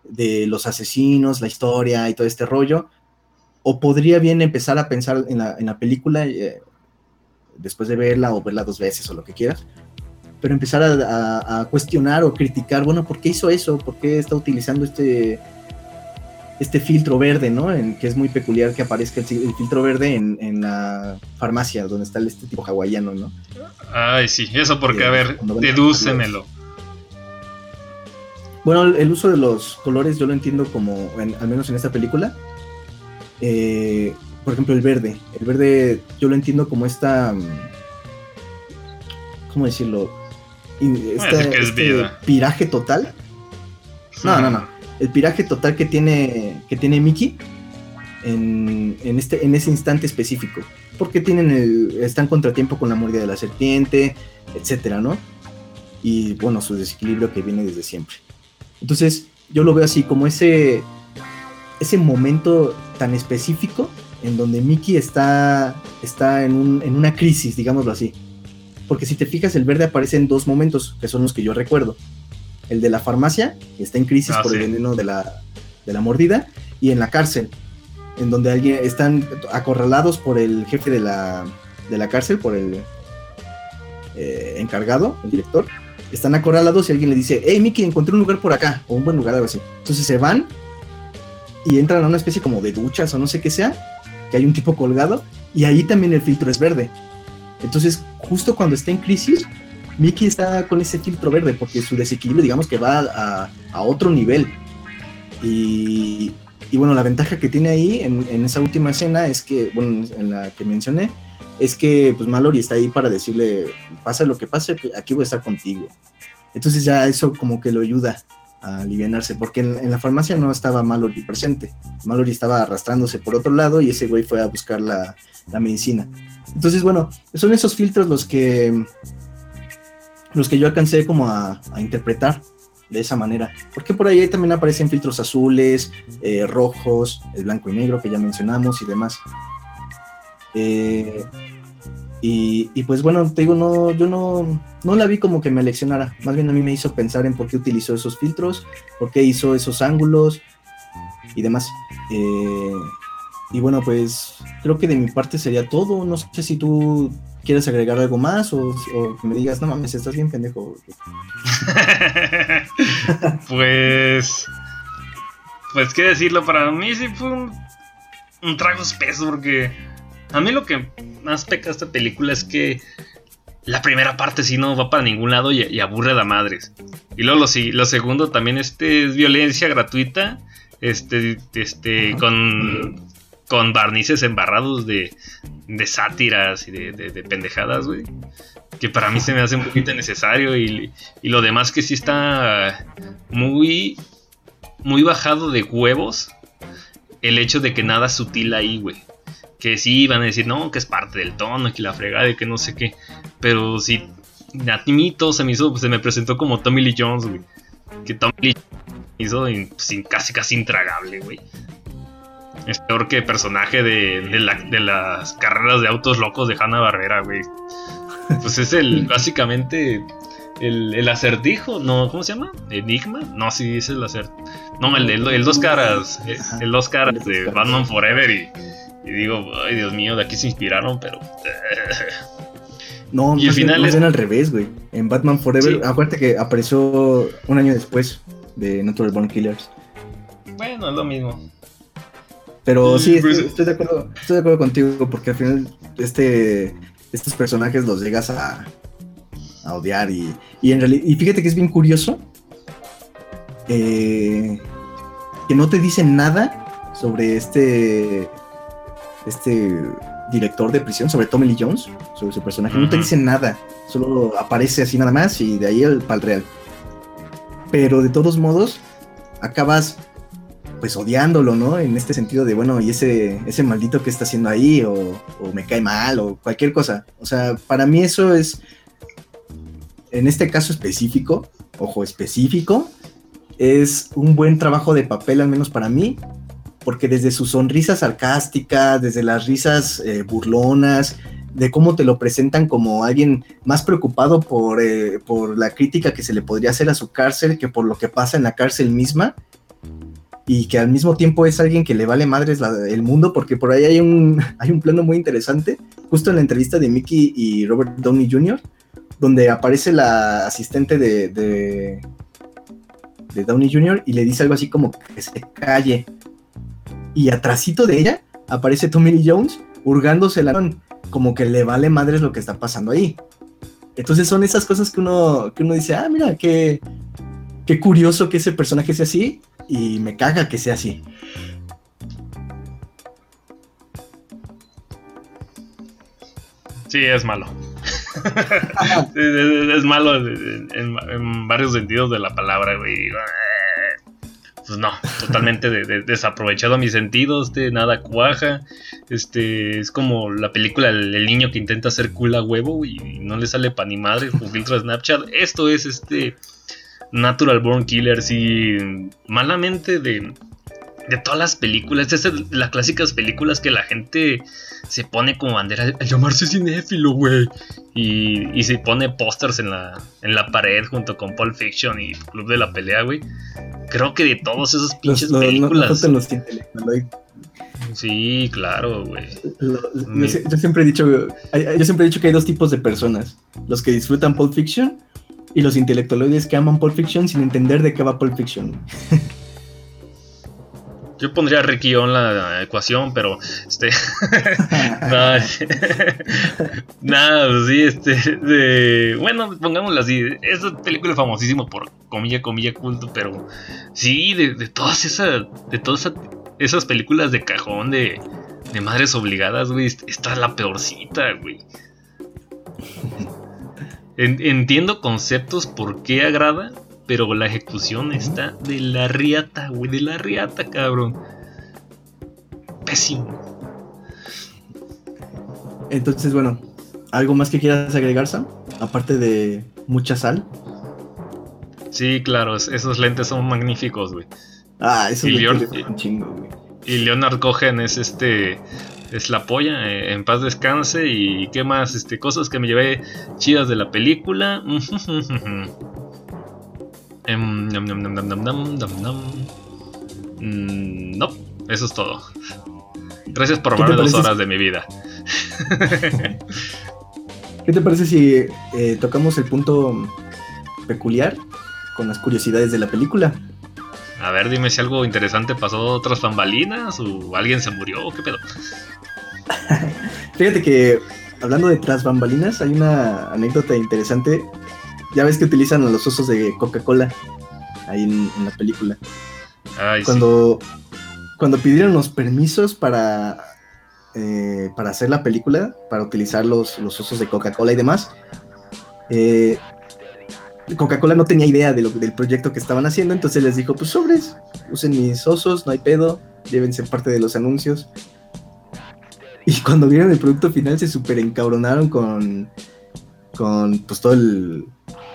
de los asesinos, la historia y todo este rollo, o podría bien empezar a pensar en la, en la película eh, después de verla o verla dos veces o lo que quieras, pero empezar a, a- a cuestionar o criticar, bueno, ¿por qué hizo eso? ¿Por qué está utilizando este, este filtro verde, ¿no? En, que es muy peculiar que aparezca el, el filtro verde en, en la farmacia, donde está el- este tipo hawaiano, ¿no? Ay, sí, eso porque, a ver, dedúcemelo. Bueno, el, el uso de los colores yo lo entiendo como, en- al menos en esta película, eh, por ejemplo, el verde. El verde yo lo entiendo como esta... mm, ¿Cómo decirlo? In- esta- decir que es este vida. piraje total. No, no, no. El piraje total que tiene, que tiene Mickey en, en este, en ese instante específico. Porque tienen el, están contratiempo con la mordida de la serpiente, etcétera, ¿no? Y bueno, su desequilibrio que viene desde siempre. Entonces, yo lo veo así, como ese, ese momento tan específico en donde Mickey está, está en, un- en una crisis, digámoslo así. Porque si te fijas, el verde aparece en dos momentos, que son los que yo recuerdo. El de la farmacia, que está en crisis Ah, por el veneno de la, de la mordida, y en la cárcel, en donde alguien están acorralados por el jefe de la, de la cárcel, por el eh, encargado, el director. Están acorralados y alguien le dice, hey Mickey, encontré un lugar por acá, o un buen lugar, algo así. Entonces se van y entran a una especie como de duchas o no sé qué sea, que hay un tipo colgado, y ahí también el filtro es verde. Entonces, justo cuando está en crisis, Mickey está con ese filtro verde, porque su desequilibrio, digamos que va a, a otro nivel. Y, y bueno, la ventaja que tiene ahí en, en esa última escena es que, bueno, en la que mencioné, es que pues Mallory está ahí para decirle, pasa lo que pase, aquí voy a estar contigo. Entonces ya eso como que lo ayuda a porque en, en la farmacia no estaba Mallory presente. Mallory estaba arrastrándose por otro lado y ese güey fue a buscar la, la medicina. Entonces, bueno, son esos filtros los que los que yo alcancé como a, a interpretar de esa manera. Porque por ahí también aparecen filtros azules, eh, rojos, el blanco y negro que ya mencionamos y demás. Eh, y, pues bueno, te digo, no, yo no, no la vi como que me leccionara. Más bien a mí me hizo pensar en por qué utilizó esos filtros, por qué hizo esos ángulos y demás. Eh, y bueno, pues creo que de mi parte sería todo. No sé si tú quieres agregar algo más o, o que me digas, no mames, estás bien pendejo. pues. Pues qué decirlo, para mí sí fue un, un trago espeso porque a mí lo que más peca de esta película es que la primera parte sí no va para ningún lado y, y aburre a la madres. Y luego lo, si- lo segundo también este es violencia gratuita, este, este, con, con barnices embarrados de, de sátiras y de, de- de pendejadas, güey. Que para mí se me hace un poquito innecesario y, y lo demás que sí está muy, muy bajado de huevos el hecho de que nada sutil ahí, güey. Que sí van a decir, no, que es parte del tono, que la fregada y que no sé qué. Pero sí, a mí todo se me hizo, se me presentó como Tommy Lee Jones, güey. Que Tommy Lee hizo in- sin- casi casi intragable, güey. Es peor que personaje de, de, la- de las carreras de autos locos de Hanna Barbera, güey. Pues es el, básicamente, el, el acertijo, no, ¿cómo se llama? ¿Enigma? No, sí, es el acertijo. No, el, el, el dos caras, el dos caras de. Batman Forever y, y digo, ay Dios mío, de aquí se inspiraron, pero... No, Y bien- final es- al revés, güey. En Batman Forever, Sí. acuérdate que apareció un año después de Natural Born Killers. bueno, es lo mismo. Pero Sí, sí, pues- estoy, estoy de acuerdo, estoy de acuerdo contigo, porque al final este, estos personajes los llegas a, a odiar y, y en realidad, y fíjate que es bien curioso eh, que no te dicen nada sobre este este director de prisión, sobre Tommy Lee Jones, sobre su personaje, no te Ujú. dicen nada, solo aparece así nada más y de ahí el pal real. Pero de todos modos, acabas pues odiándolo, ¿no? En este sentido de, bueno, y ese, ese maldito que está haciendo ahí, o, o me cae mal, o cualquier cosa. O sea, para mí eso es, en este caso específico, ojo, específico, es un buen trabajo de papel, al menos para mí, porque desde su sonrisa sarcástica, desde las risas eh, burlonas, de cómo te lo presentan como alguien más preocupado por, eh, por la crítica que se le podría hacer a su cárcel que por lo que pasa en la cárcel misma, y que al mismo tiempo es alguien que le vale madres el mundo, porque por ahí hay un, hay un plano muy interesante, justo en la entrevista de Mickey y Robert Downey Jr., donde aparece la asistente de, de, de Downey Jr. y le dice algo así como que se calle. Y atrasito de ella aparece Tommy Lee Jones hurgándose la como que le vale madres lo que está pasando ahí. Entonces son esas cosas que uno, que uno dice, ah, mira, qué, qué curioso que ese personaje sea así y me caga que sea así. Sí, es malo. Sí, es, es malo en, en- en varios sentidos de la palabra, güey. Pues no, totalmente de- de- desaprovechado a mis sentidos, este, nada cuaja. Este, es como la película El, niño que intenta hacer cool a huevo y no le sale pa' ni madre con filtro de Snapchat. Esto es este Natural Born Killer, sí, malamente de, de todas las películas. De las clásicas películas que la gente se pone como bandera al llamarse cinéfilo, güey. Y, y se pone pósters en la, en la pared junto con Pulp Fiction y Club de la Pelea, güey. Creo que de todas esas Los, pinches películas. los intelectualoides. Sí, claro, güey. Mi- yo, yo siempre he dicho, yo siempre he dicho que hay dos tipos de personas: los que disfrutan Pulp Fiction y los intelectualoides que aman Pulp Fiction sin entender de qué va Pulp Fiction. Yo pondría a Ricky en la ecuación, pero este. nada, pues sí, este. bueno, pongámoslo así. Esa película es famosísima por comilla, comilla culto, pero sí, de, todas esas. De todas esa- esas películas de cajón de, de madres obligadas, güey. Esta es la peorcita, güey. En- entiendo conceptos por qué agrada, pero la ejecución está de la riata, güey, de la riata, cabrón. Pésimo. Entonces, bueno, ¿algo más que quieras agregar, Sam? Aparte de mucha sal. Sí, claro, es- esos lentes son magníficos, güey. Ah, eso Y le Leon- quiere un chingo, güey. Y Leonard Cohen es este. Es la polla, eh, en paz descanse. Y qué más, este, cosas que me llevé chidas de la película. No, eso es todo. Gracias por robarme dos horas de mi vida. ¿Qué te parece si eh, tocamos el punto peculiar con las curiosidades de la película? A ver, dime si algo interesante pasó tras bambalinas o alguien se murió qué pedo. Fíjate que hablando de tras bambalinas hay una anécdota interesante ya ves que utilizan a los osos de Coca-Cola ahí en, en la película. Ay, sí. Cuando, cuando pidieron los permisos para, eh, para hacer la película, para utilizar los, los osos de Coca-Cola y demás, eh, Coca-Cola no tenía idea de lo- del proyecto que estaban haciendo, entonces les dijo, pues sobres, usen mis osos, no hay pedo, llévense parte de los anuncios. Y cuando vieron el producto final se super encabronaron con, con pues todo el,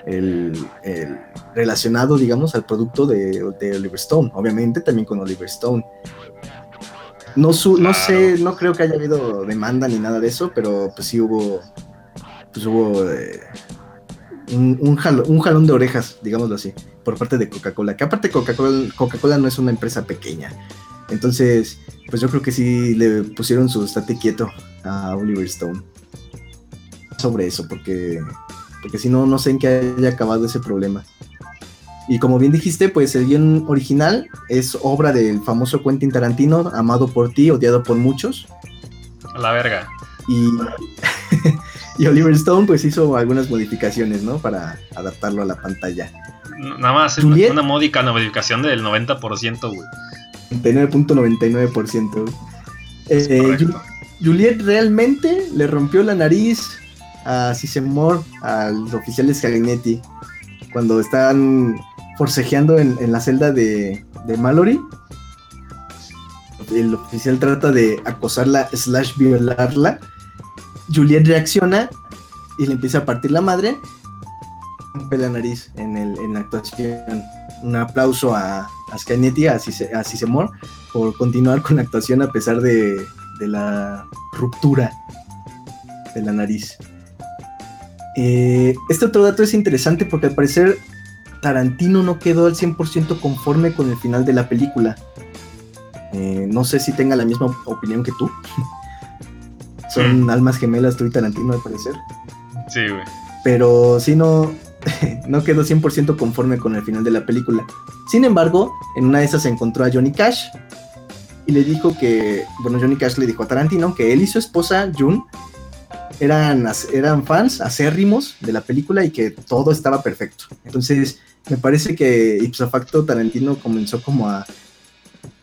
el- el relacionado, digamos, al producto de, de Oliver Stone. Obviamente también con Oliver Stone. No, su- no sé, no creo que haya habido demanda ni nada de eso, pero pues sí hubo, pues hubo eh, un, un jalo- un jalón de orejas, digámoslo así, por parte de Coca-Cola. Que aparte Coca-Cola Coca-Cola no es una empresa pequeña. Entonces, pues yo creo que sí le pusieron su estate quieto a Oliver Stone. Sobre eso, porque, porque si no, no sé en qué haya acabado ese problema. Y como bien dijiste, pues el guion original es obra del famoso Quentin Tarantino, amado por ti, odiado por muchos. A la verga. Y, y Oliver Stone pues hizo algunas modificaciones, ¿no? Para adaptarlo a la pantalla. Nada más es una módica modificación del 90%, güey. 99.99%. Eh, correcto. Ju- Juliet realmente le rompió la nariz a Sissemore, a los oficiales Cagnetti, cuando están forcejeando en, la celda de, de Mallory. El oficial trata de acosarla slash violarla. Juliet reacciona y le empieza a partir la madre. Rompe la nariz en, la actuación. Un aplauso a, a a, Cise- a Sissemore, por continuar con la actuación a pesar de, de la ruptura de la nariz. Eh, este otro dato es interesante porque al parecer Tarantino no quedó al 100% conforme con el final de la película. Eh, no sé si tenga la misma opinión que tú. Son almas gemelas tú y Tarantino al parecer. Sí, güey. Pero sí no, no quedó 100% conforme con el final de la película. Sin embargo, en una de esas encontró a Johnny Cash y le dijo que, bueno, Johnny Cash le dijo a Tarantino que él y su esposa, June, eran, eran fans acérrimos de la película y que todo estaba perfecto. Entonces, me parece que ipso facto Tarantino comenzó como a, a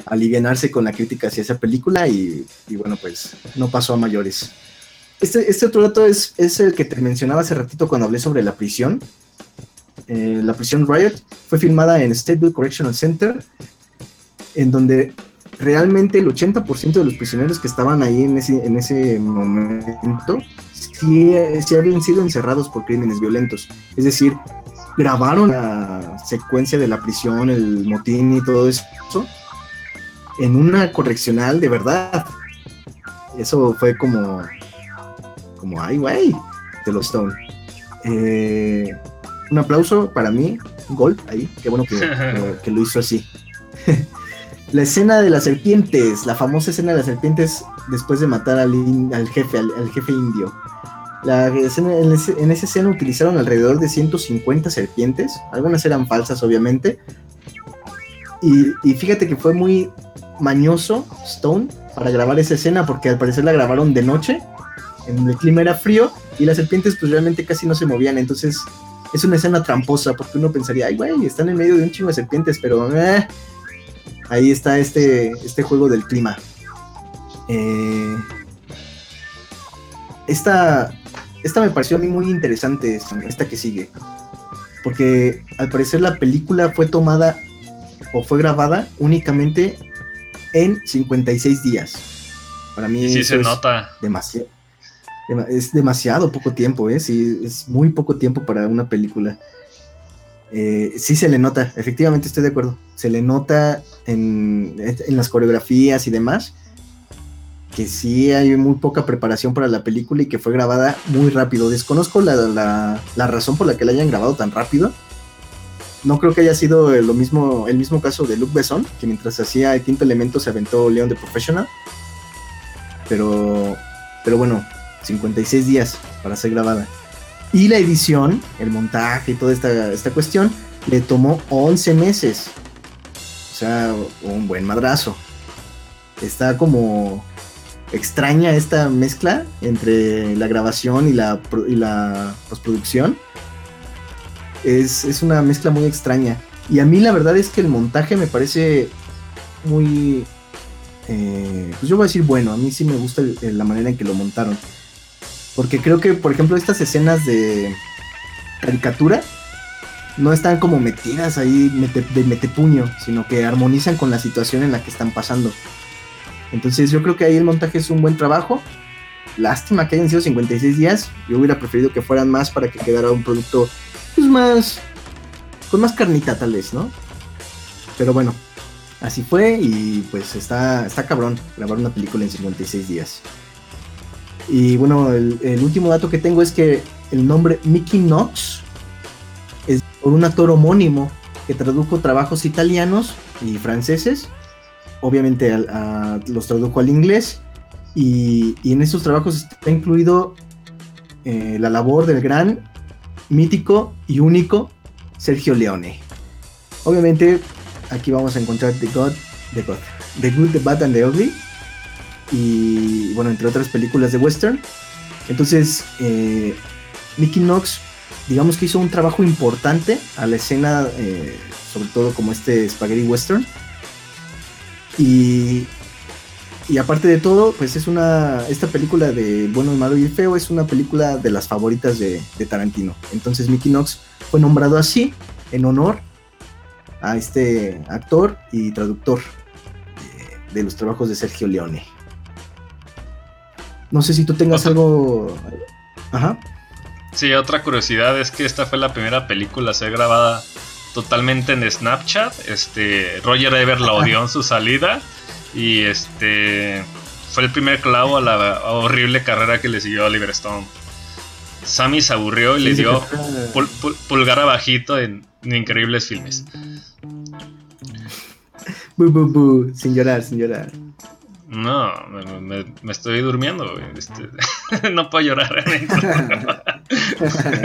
alivianarse con la crítica hacia esa película y, y bueno, pues no pasó a mayores. Este, este otro dato es, es el que te mencionaba hace ratito cuando hablé sobre la prisión. Eh, la prisión Riot fue filmada en Stateville Correctional Center, en donde realmente el 80% de los prisioneros que estaban ahí en ese, en ese momento sí, sí habían sido encerrados por crímenes violentos. Es decir, grabaron la secuencia de la prisión, el motín y todo eso en una correccional de verdad. Eso fue como, como, ay, güey, de los Stone. Eh, un aplauso para mí, gol ahí, qué bueno que, que- que lo hizo así. la escena de las serpientes, la famosa escena de las serpientes después de matar al, al jefe, al, jefe indio. La escena- en, ese- en esa escena utilizaron alrededor de 150 serpientes, algunas eran falsas obviamente. Y, y fíjate que fue muy mañoso Stone para grabar esa escena porque al parecer la grabaron de noche, en el clima era frío y las serpientes pues realmente casi no se movían, entonces es una escena tramposa porque uno pensaría, ay güey, están en medio de un chingo de serpientes, pero eh, ahí está este, este juego del clima. Eh, esta, esta me pareció a mí muy interesante, esta, que sigue, porque al parecer la película fue tomada o fue grabada únicamente en 56 días. Para mí sí eso se es nota. demasiado. Es demasiado poco tiempo, ¿eh? Sí, es muy poco tiempo para una película. Eh, sí se le nota, efectivamente estoy de acuerdo. Se le nota en, en las coreografías y demás que sí hay muy poca preparación para la película y que fue grabada muy rápido. Desconozco la, la- la razón por la que la hayan grabado tan rápido. No creo que haya sido lo mismo, el mismo caso de Luc Besson, que mientras hacía el quinto elemento se aventó Leon the Professional. Pero, pero bueno, 56 días para ser grabada. Y la edición, el montaje y toda esta, esta cuestión, le tomó 11 meses. O sea, un buen madrazo. Está como extraña esta mezcla entre la grabación y la, y postproducción. Es, es una mezcla muy extraña. Y a mí la verdad es que el montaje me parece muy... eh, pues yo voy a decir bueno, a mí sí me gusta la manera en que lo montaron. Porque creo que, por ejemplo, estas escenas de caricatura no están como metidas ahí mete- de metepuño, sino que armonizan con la situación en la que están pasando. Entonces yo creo que ahí el montaje es un buen trabajo. Lástima que hayan sido 56 días. Yo hubiera preferido que fueran más para que quedara un producto pues más con más carnita tal vez, ¿no? Pero bueno, así fue y pues está está cabrón grabar una película en 56 días. Y bueno, el, último dato que tengo es que el nombre Mickey Knox es por un actor homónimo que tradujo trabajos italianos y franceses. Obviamente los tradujo al inglés. Y, en estos trabajos está incluido eh, la labor del gran, mítico y único Sergio Leone. Obviamente aquí vamos a encontrar The God, The God, The Good, The Bad and The Ugly y bueno, entre otras películas de western. Entonces, eh, Mickey Knox, digamos que hizo un trabajo importante a la escena, eh, sobre todo como este spaghetti western. Y, y aparte de todo, pues es una, esta película de Bueno, Malo y Feo es una película de las favoritas de, Tarantino. Entonces Mickey Knox fue nombrado así en honor a este actor y traductor de, de los trabajos de Sergio Leone. No sé si tú tengas Otra- algo. Ajá. Sí, otra curiosidad es que esta fue la primera película a ser grabada totalmente en Snapchat. Este, Roger Ebert la odió en su salida y este fue el primer clavo a la horrible carrera que le siguió a Oliver Stone. Sammy se aburrió y le dio pul- pul- pulgar abajito en, en increíbles filmes. Bu, bu, bu, sin llorar, sin llorar. No, me, me- me estoy durmiendo. este, no puedo llorar.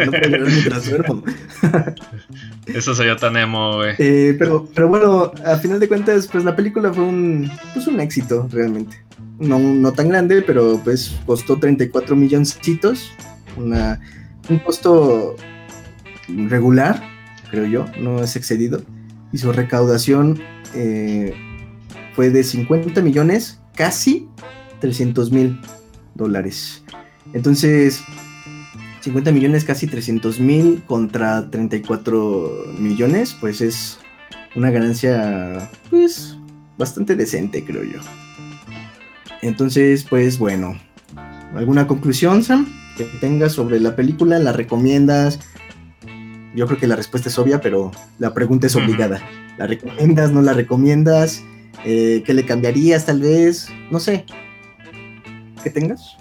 no puedo llorar mientras duermo. Eso se yo tan emo, güey. Eh, pero, pero bueno, a final de cuentas, pues la película fue un, pues un éxito realmente. No, no tan grande, pero pues costó 34 milloncitos. Una, un costo regular, creo yo, no es excedido. Y su recaudación eh, fue de 50 millones, casi 300 mil dólares. Entonces, 50 millones, casi 300 mil contra 34 millones, pues es una ganancia, pues, bastante decente, creo yo. Entonces, pues bueno, ¿alguna conclusión, Sam? Que tengas sobre la película, ¿la recomiendas? Yo creo que la respuesta es obvia, pero la pregunta es obligada. ¿La recomiendas, no la recomiendas? Eh, ¿Qué le cambiarías tal vez? No sé. ¿Qué tengas?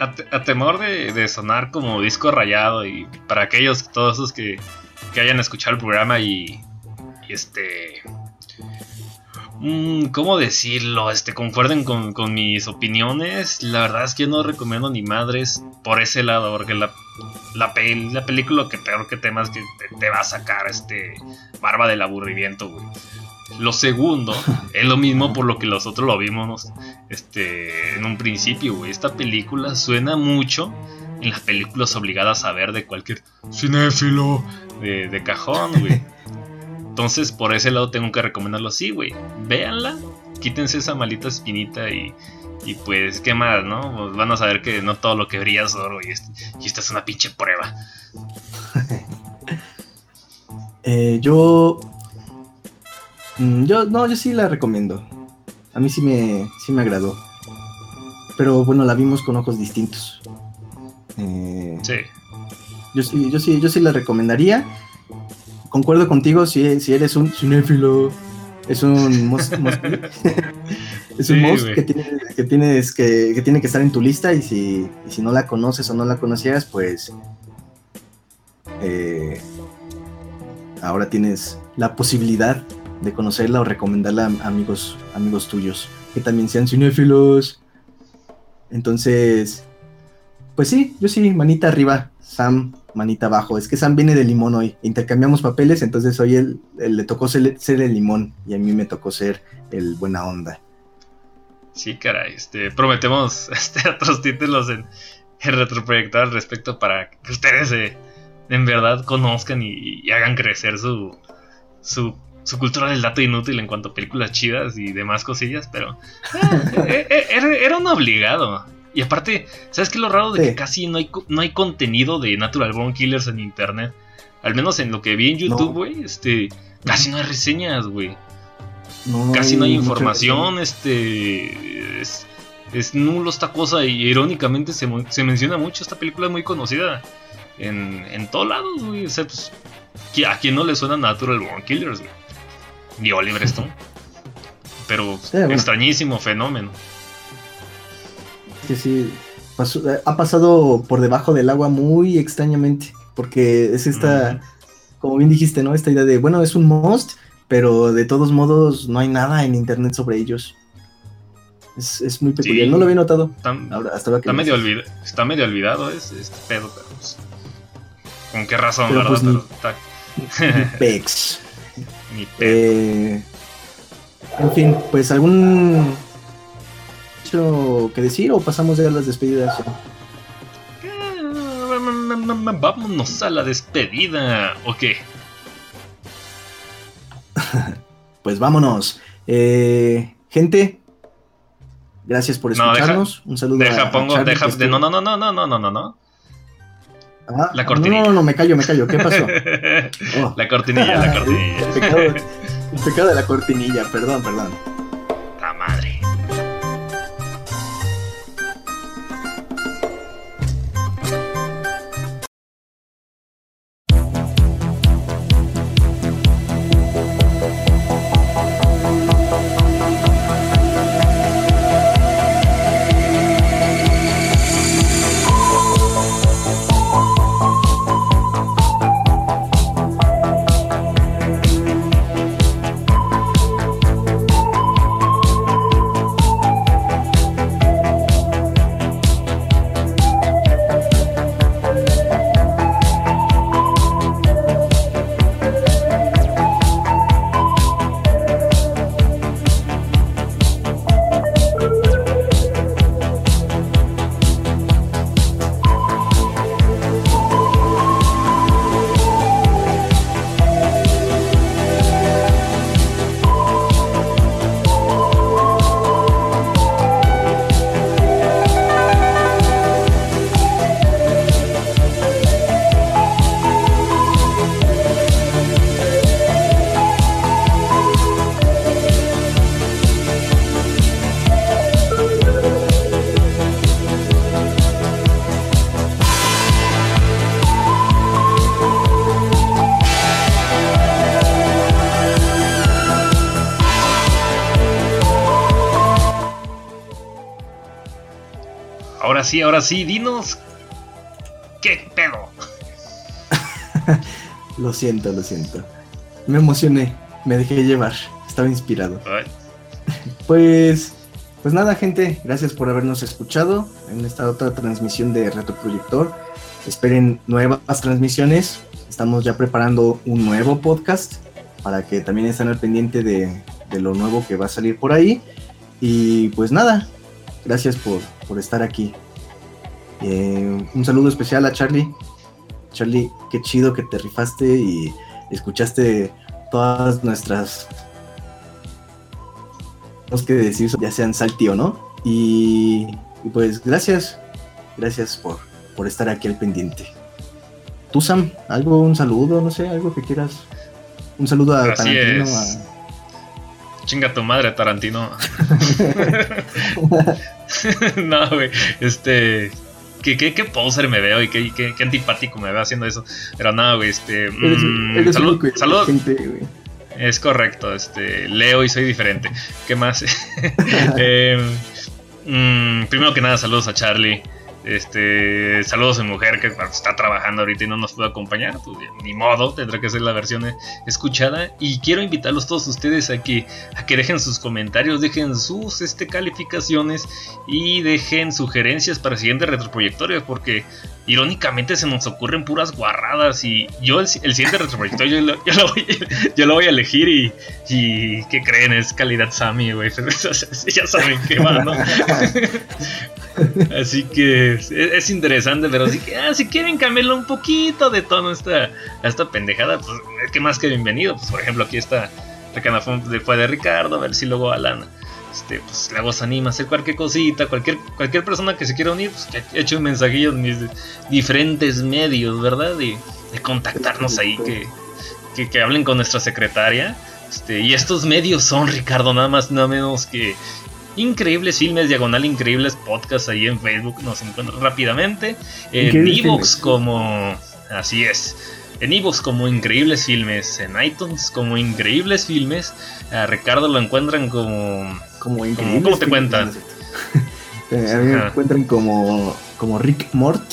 A, te- a temor de, de sonar como disco rayado y para aquellos, todos esos que, que hayan escuchado el programa y, y este... mm, ¿Cómo decirlo? Este, concuerden con, con mis opiniones. La verdad es que yo no recomiendo ni madres por ese lado, porque la, la, pel- la película que peor que temas que te, te va a sacar este barba del aburrimiento, güey. Lo segundo es lo mismo por lo que nosotros lo vimos este, en un principio, güey. Esta película suena mucho en las películas obligadas a ver de cualquier cinéfilo de, de cajón, güey. Entonces, por ese lado tengo que recomendarlo así, güey. Véanla, quítense esa malita espinita y, y pues, ¿qué más, no? Pues van a saber que no todo lo que brilla es oro y, este- y esta es una pinche prueba. Eh, yo. Mm, Yo, no, yo sí la recomiendo. A mí sí me, sí me agradó. Pero bueno, la vimos con ojos distintos. Eh, Sí. yo, sí, yo, sí, yo sí la recomendaría. Concuerdo contigo si, si eres un cinéfilo. Es un es un Sí, que, tienes, que, tienes que, que tiene que estar en tu lista y si, y si no la conoces o no la conocías, pues eh, ahora tienes la posibilidad de conocerla o recomendarla a amigos, amigos tuyos que también sean cinéfilos. Entonces, pues sí, yo sí, manita arriba, Sam, manita abajo. Es que Sam viene de limón hoy. Intercambiamos papeles, entonces hoy él, le tocó ser, ser el limón y a mí me tocó ser el buena onda. Sí, caray. Este, prometemos este, otros títulos en, en retroproyectar al respecto para que ustedes eh, en verdad conozcan y, y hagan crecer su, su, su cultura del dato inútil en cuanto a películas chidas y demás cosillas, pero eh, eh, era, era un obligado. Y aparte, ¿sabes qué es lo raro de Sí. que casi no hay, no hay contenido de Natural Born Killers en internet? Al menos en lo que vi en YouTube, No. güey, este, casi no hay reseñas, güey. No, Casi no hay información, este. Es, es nulo esta cosa y irónicamente se, se menciona mucho. Esta película es muy conocida en, en todos lados, güey. O sea, pues, ¿qui- ¿a quién no le suena Natural Born Killers, güey? Ni Oliver Stone. Pero Sí, bueno. extrañísimo fenómeno. sí pasó- eh, ha pasado por debajo del agua muy extrañamente porque es esta como bien dijiste no esta idea de bueno es un must pero de todos modos no hay nada en internet sobre ellos es, es muy peculiar Sí. no lo había notado Está, ahora hasta ahora que está medio, olvid- está medio olvidado este pedo, pero pues, ¿Con qué razón, Pero, verdad? pues, ni- Pero está- Pex. Ni. Eh, en fin pues algún hecho que decir o pasamos ya a las despedidas Vámonos a la despedida. ¿O qué? pues vámonos Eh, gente gracias por No, deja- escucharnos un saludo a- Deja, a pongo, deja. que de- no, no, no, no, no, no, no, no. Ah, La cortinilla. No, no, no, me callo, me callo. ¿Qué pasó? Oh. La cortinilla, la cortinilla. El pecado, el pecado de la cortinilla, perdón, perdón. Sí, ahora sí, dinos. ¿Qué pedo? Lo siento, lo siento. Me emocioné, me dejé llevar, estaba inspirado. Ay, Pues, pues nada, gente, gracias por habernos escuchado en esta otra transmisión de Retroproyector. Esperen nuevas transmisiones. Estamos ya preparando un nuevo podcast para que también estén al pendiente de, de lo nuevo que va a salir por ahí. Y pues nada, gracias por, por estar aquí. Eh, un saludo especial a Charlie. Charlie, qué chido que te rifaste y escuchaste todas nuestras que decir, ya sean salti o no. Y, y pues gracias, gracias por, por estar aquí al pendiente. Tú, Sam, algo, un saludo, no sé, algo que quieras. Un saludo a Así Tarantino. es. Chinga tu madre, Tarantino. no, güey. Este. ¿Qué, qué, qué poser me veo y qué, qué, qué antipático me veo haciendo eso. Pero no, güey, este. Eres, mm, eres salud, único. Es correcto, este, leo y soy diferente. ¿Qué más? Eh, mm, primero que nada, saludos a Charlie. Este, saludos a mi mujer que está trabajando ahorita y no nos puede acompañar. Pues, ni modo, tendrá que ser la versión escuchada. Y quiero invitarlos todos ustedes a que, a que dejen sus comentarios, dejen sus este, calificaciones y dejen sugerencias para siguientes retroproyectorios. Porque irónicamente se nos ocurren puras guarradas. Y yo, el, el siguiente retroproyectorio, yo, lo- yo voy, yo lo voy a elegir. Y, y ¿qué creen? Es calidad Sammy, güey. ya saben qué va, ¿no? Así que es, es interesante, pero si, ah, si quieren cambiarle un poquito de tono a esta, esta pendejada, pues que más que bienvenido. Pues por ejemplo, aquí está la fue de Ricardo, a ver si luego Alan este, pues, luego se anima a hacer cualquier cosita, cualquier, cualquier persona que se quiera unir, pues que eche un mensajillo en mis diferentes medios, ¿verdad? De, de contactarnos ahí, que, que, que hablen con nuestra secretaria. Este, y estos medios son, Ricardo, nada más, nada menos que Increíbles Filmes, Diagonal Increíbles Podcast ahí en Facebook, nos encuentran rápidamente. En Evox como... Así es. En Evox como Increíbles Filmes, en iTunes como Increíbles Filmes. A Ricardo lo encuentran como... Como increíble. cómo te cuentan? A mí me encuentran como, como Rick Mort,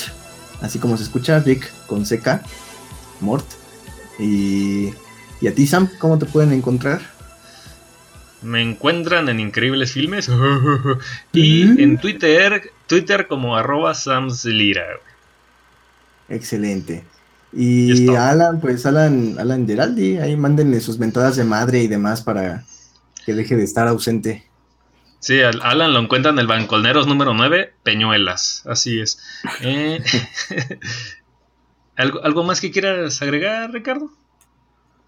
así como se escucha, Rick con CK, Mort. Y, y a ti, Sam, ¿cómo te pueden encontrar? Me encuentran en Increíbles Filmes. y Mm. en Twitter, Twitter como arroba samslira. Excelente. Y Y. Alan, pues Alan, Alan Geraldi, ahí mándenle sus mentadas de madre y demás para que deje de estar ausente. Sí, al Alan lo encuentran en el Bancolneros número 9, Peñuelas. Así es. Eh, ¿algo, ¿Algo más que quieras agregar, Ricardo?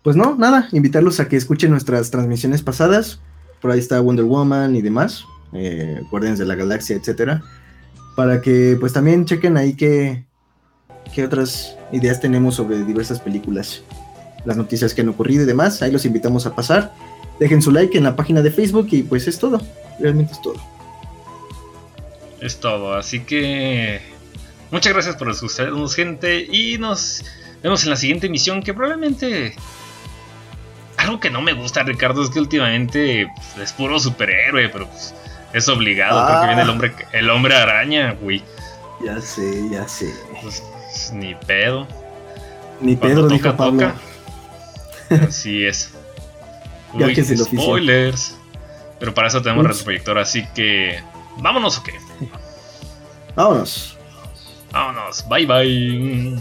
Pues no, nada, invitarlos a que escuchen nuestras transmisiones pasadas. Por ahí está Wonder Woman y demás, eh, de la Galaxia, etcétera. Para que pues también chequen ahí qué, qué otras ideas tenemos sobre diversas películas. Las noticias que han ocurrido y demás. Ahí los invitamos a pasar. Dejen su like en la página de Facebook y pues es todo. Realmente es todo. Es todo. Así que muchas gracias por escucharnos, gente. Y nos vemos en la siguiente emisión que probablemente... Algo que no me gusta, Ricardo, es que últimamente pues, es puro superhéroe, pero pues, es obligado. Creo que Ah. viene el hombre, el hombre araña, güey. Ya sé, ya sé. Pues, ni pedo. Ni Pedro dijo toca, Pablo. toca. Así es. Ya Uy, que es el oficio. spoilers. Pero para eso tenemos retroproyector, así que. ¿Vámonos o qué? Vámonos. Vámonos. Bye bye.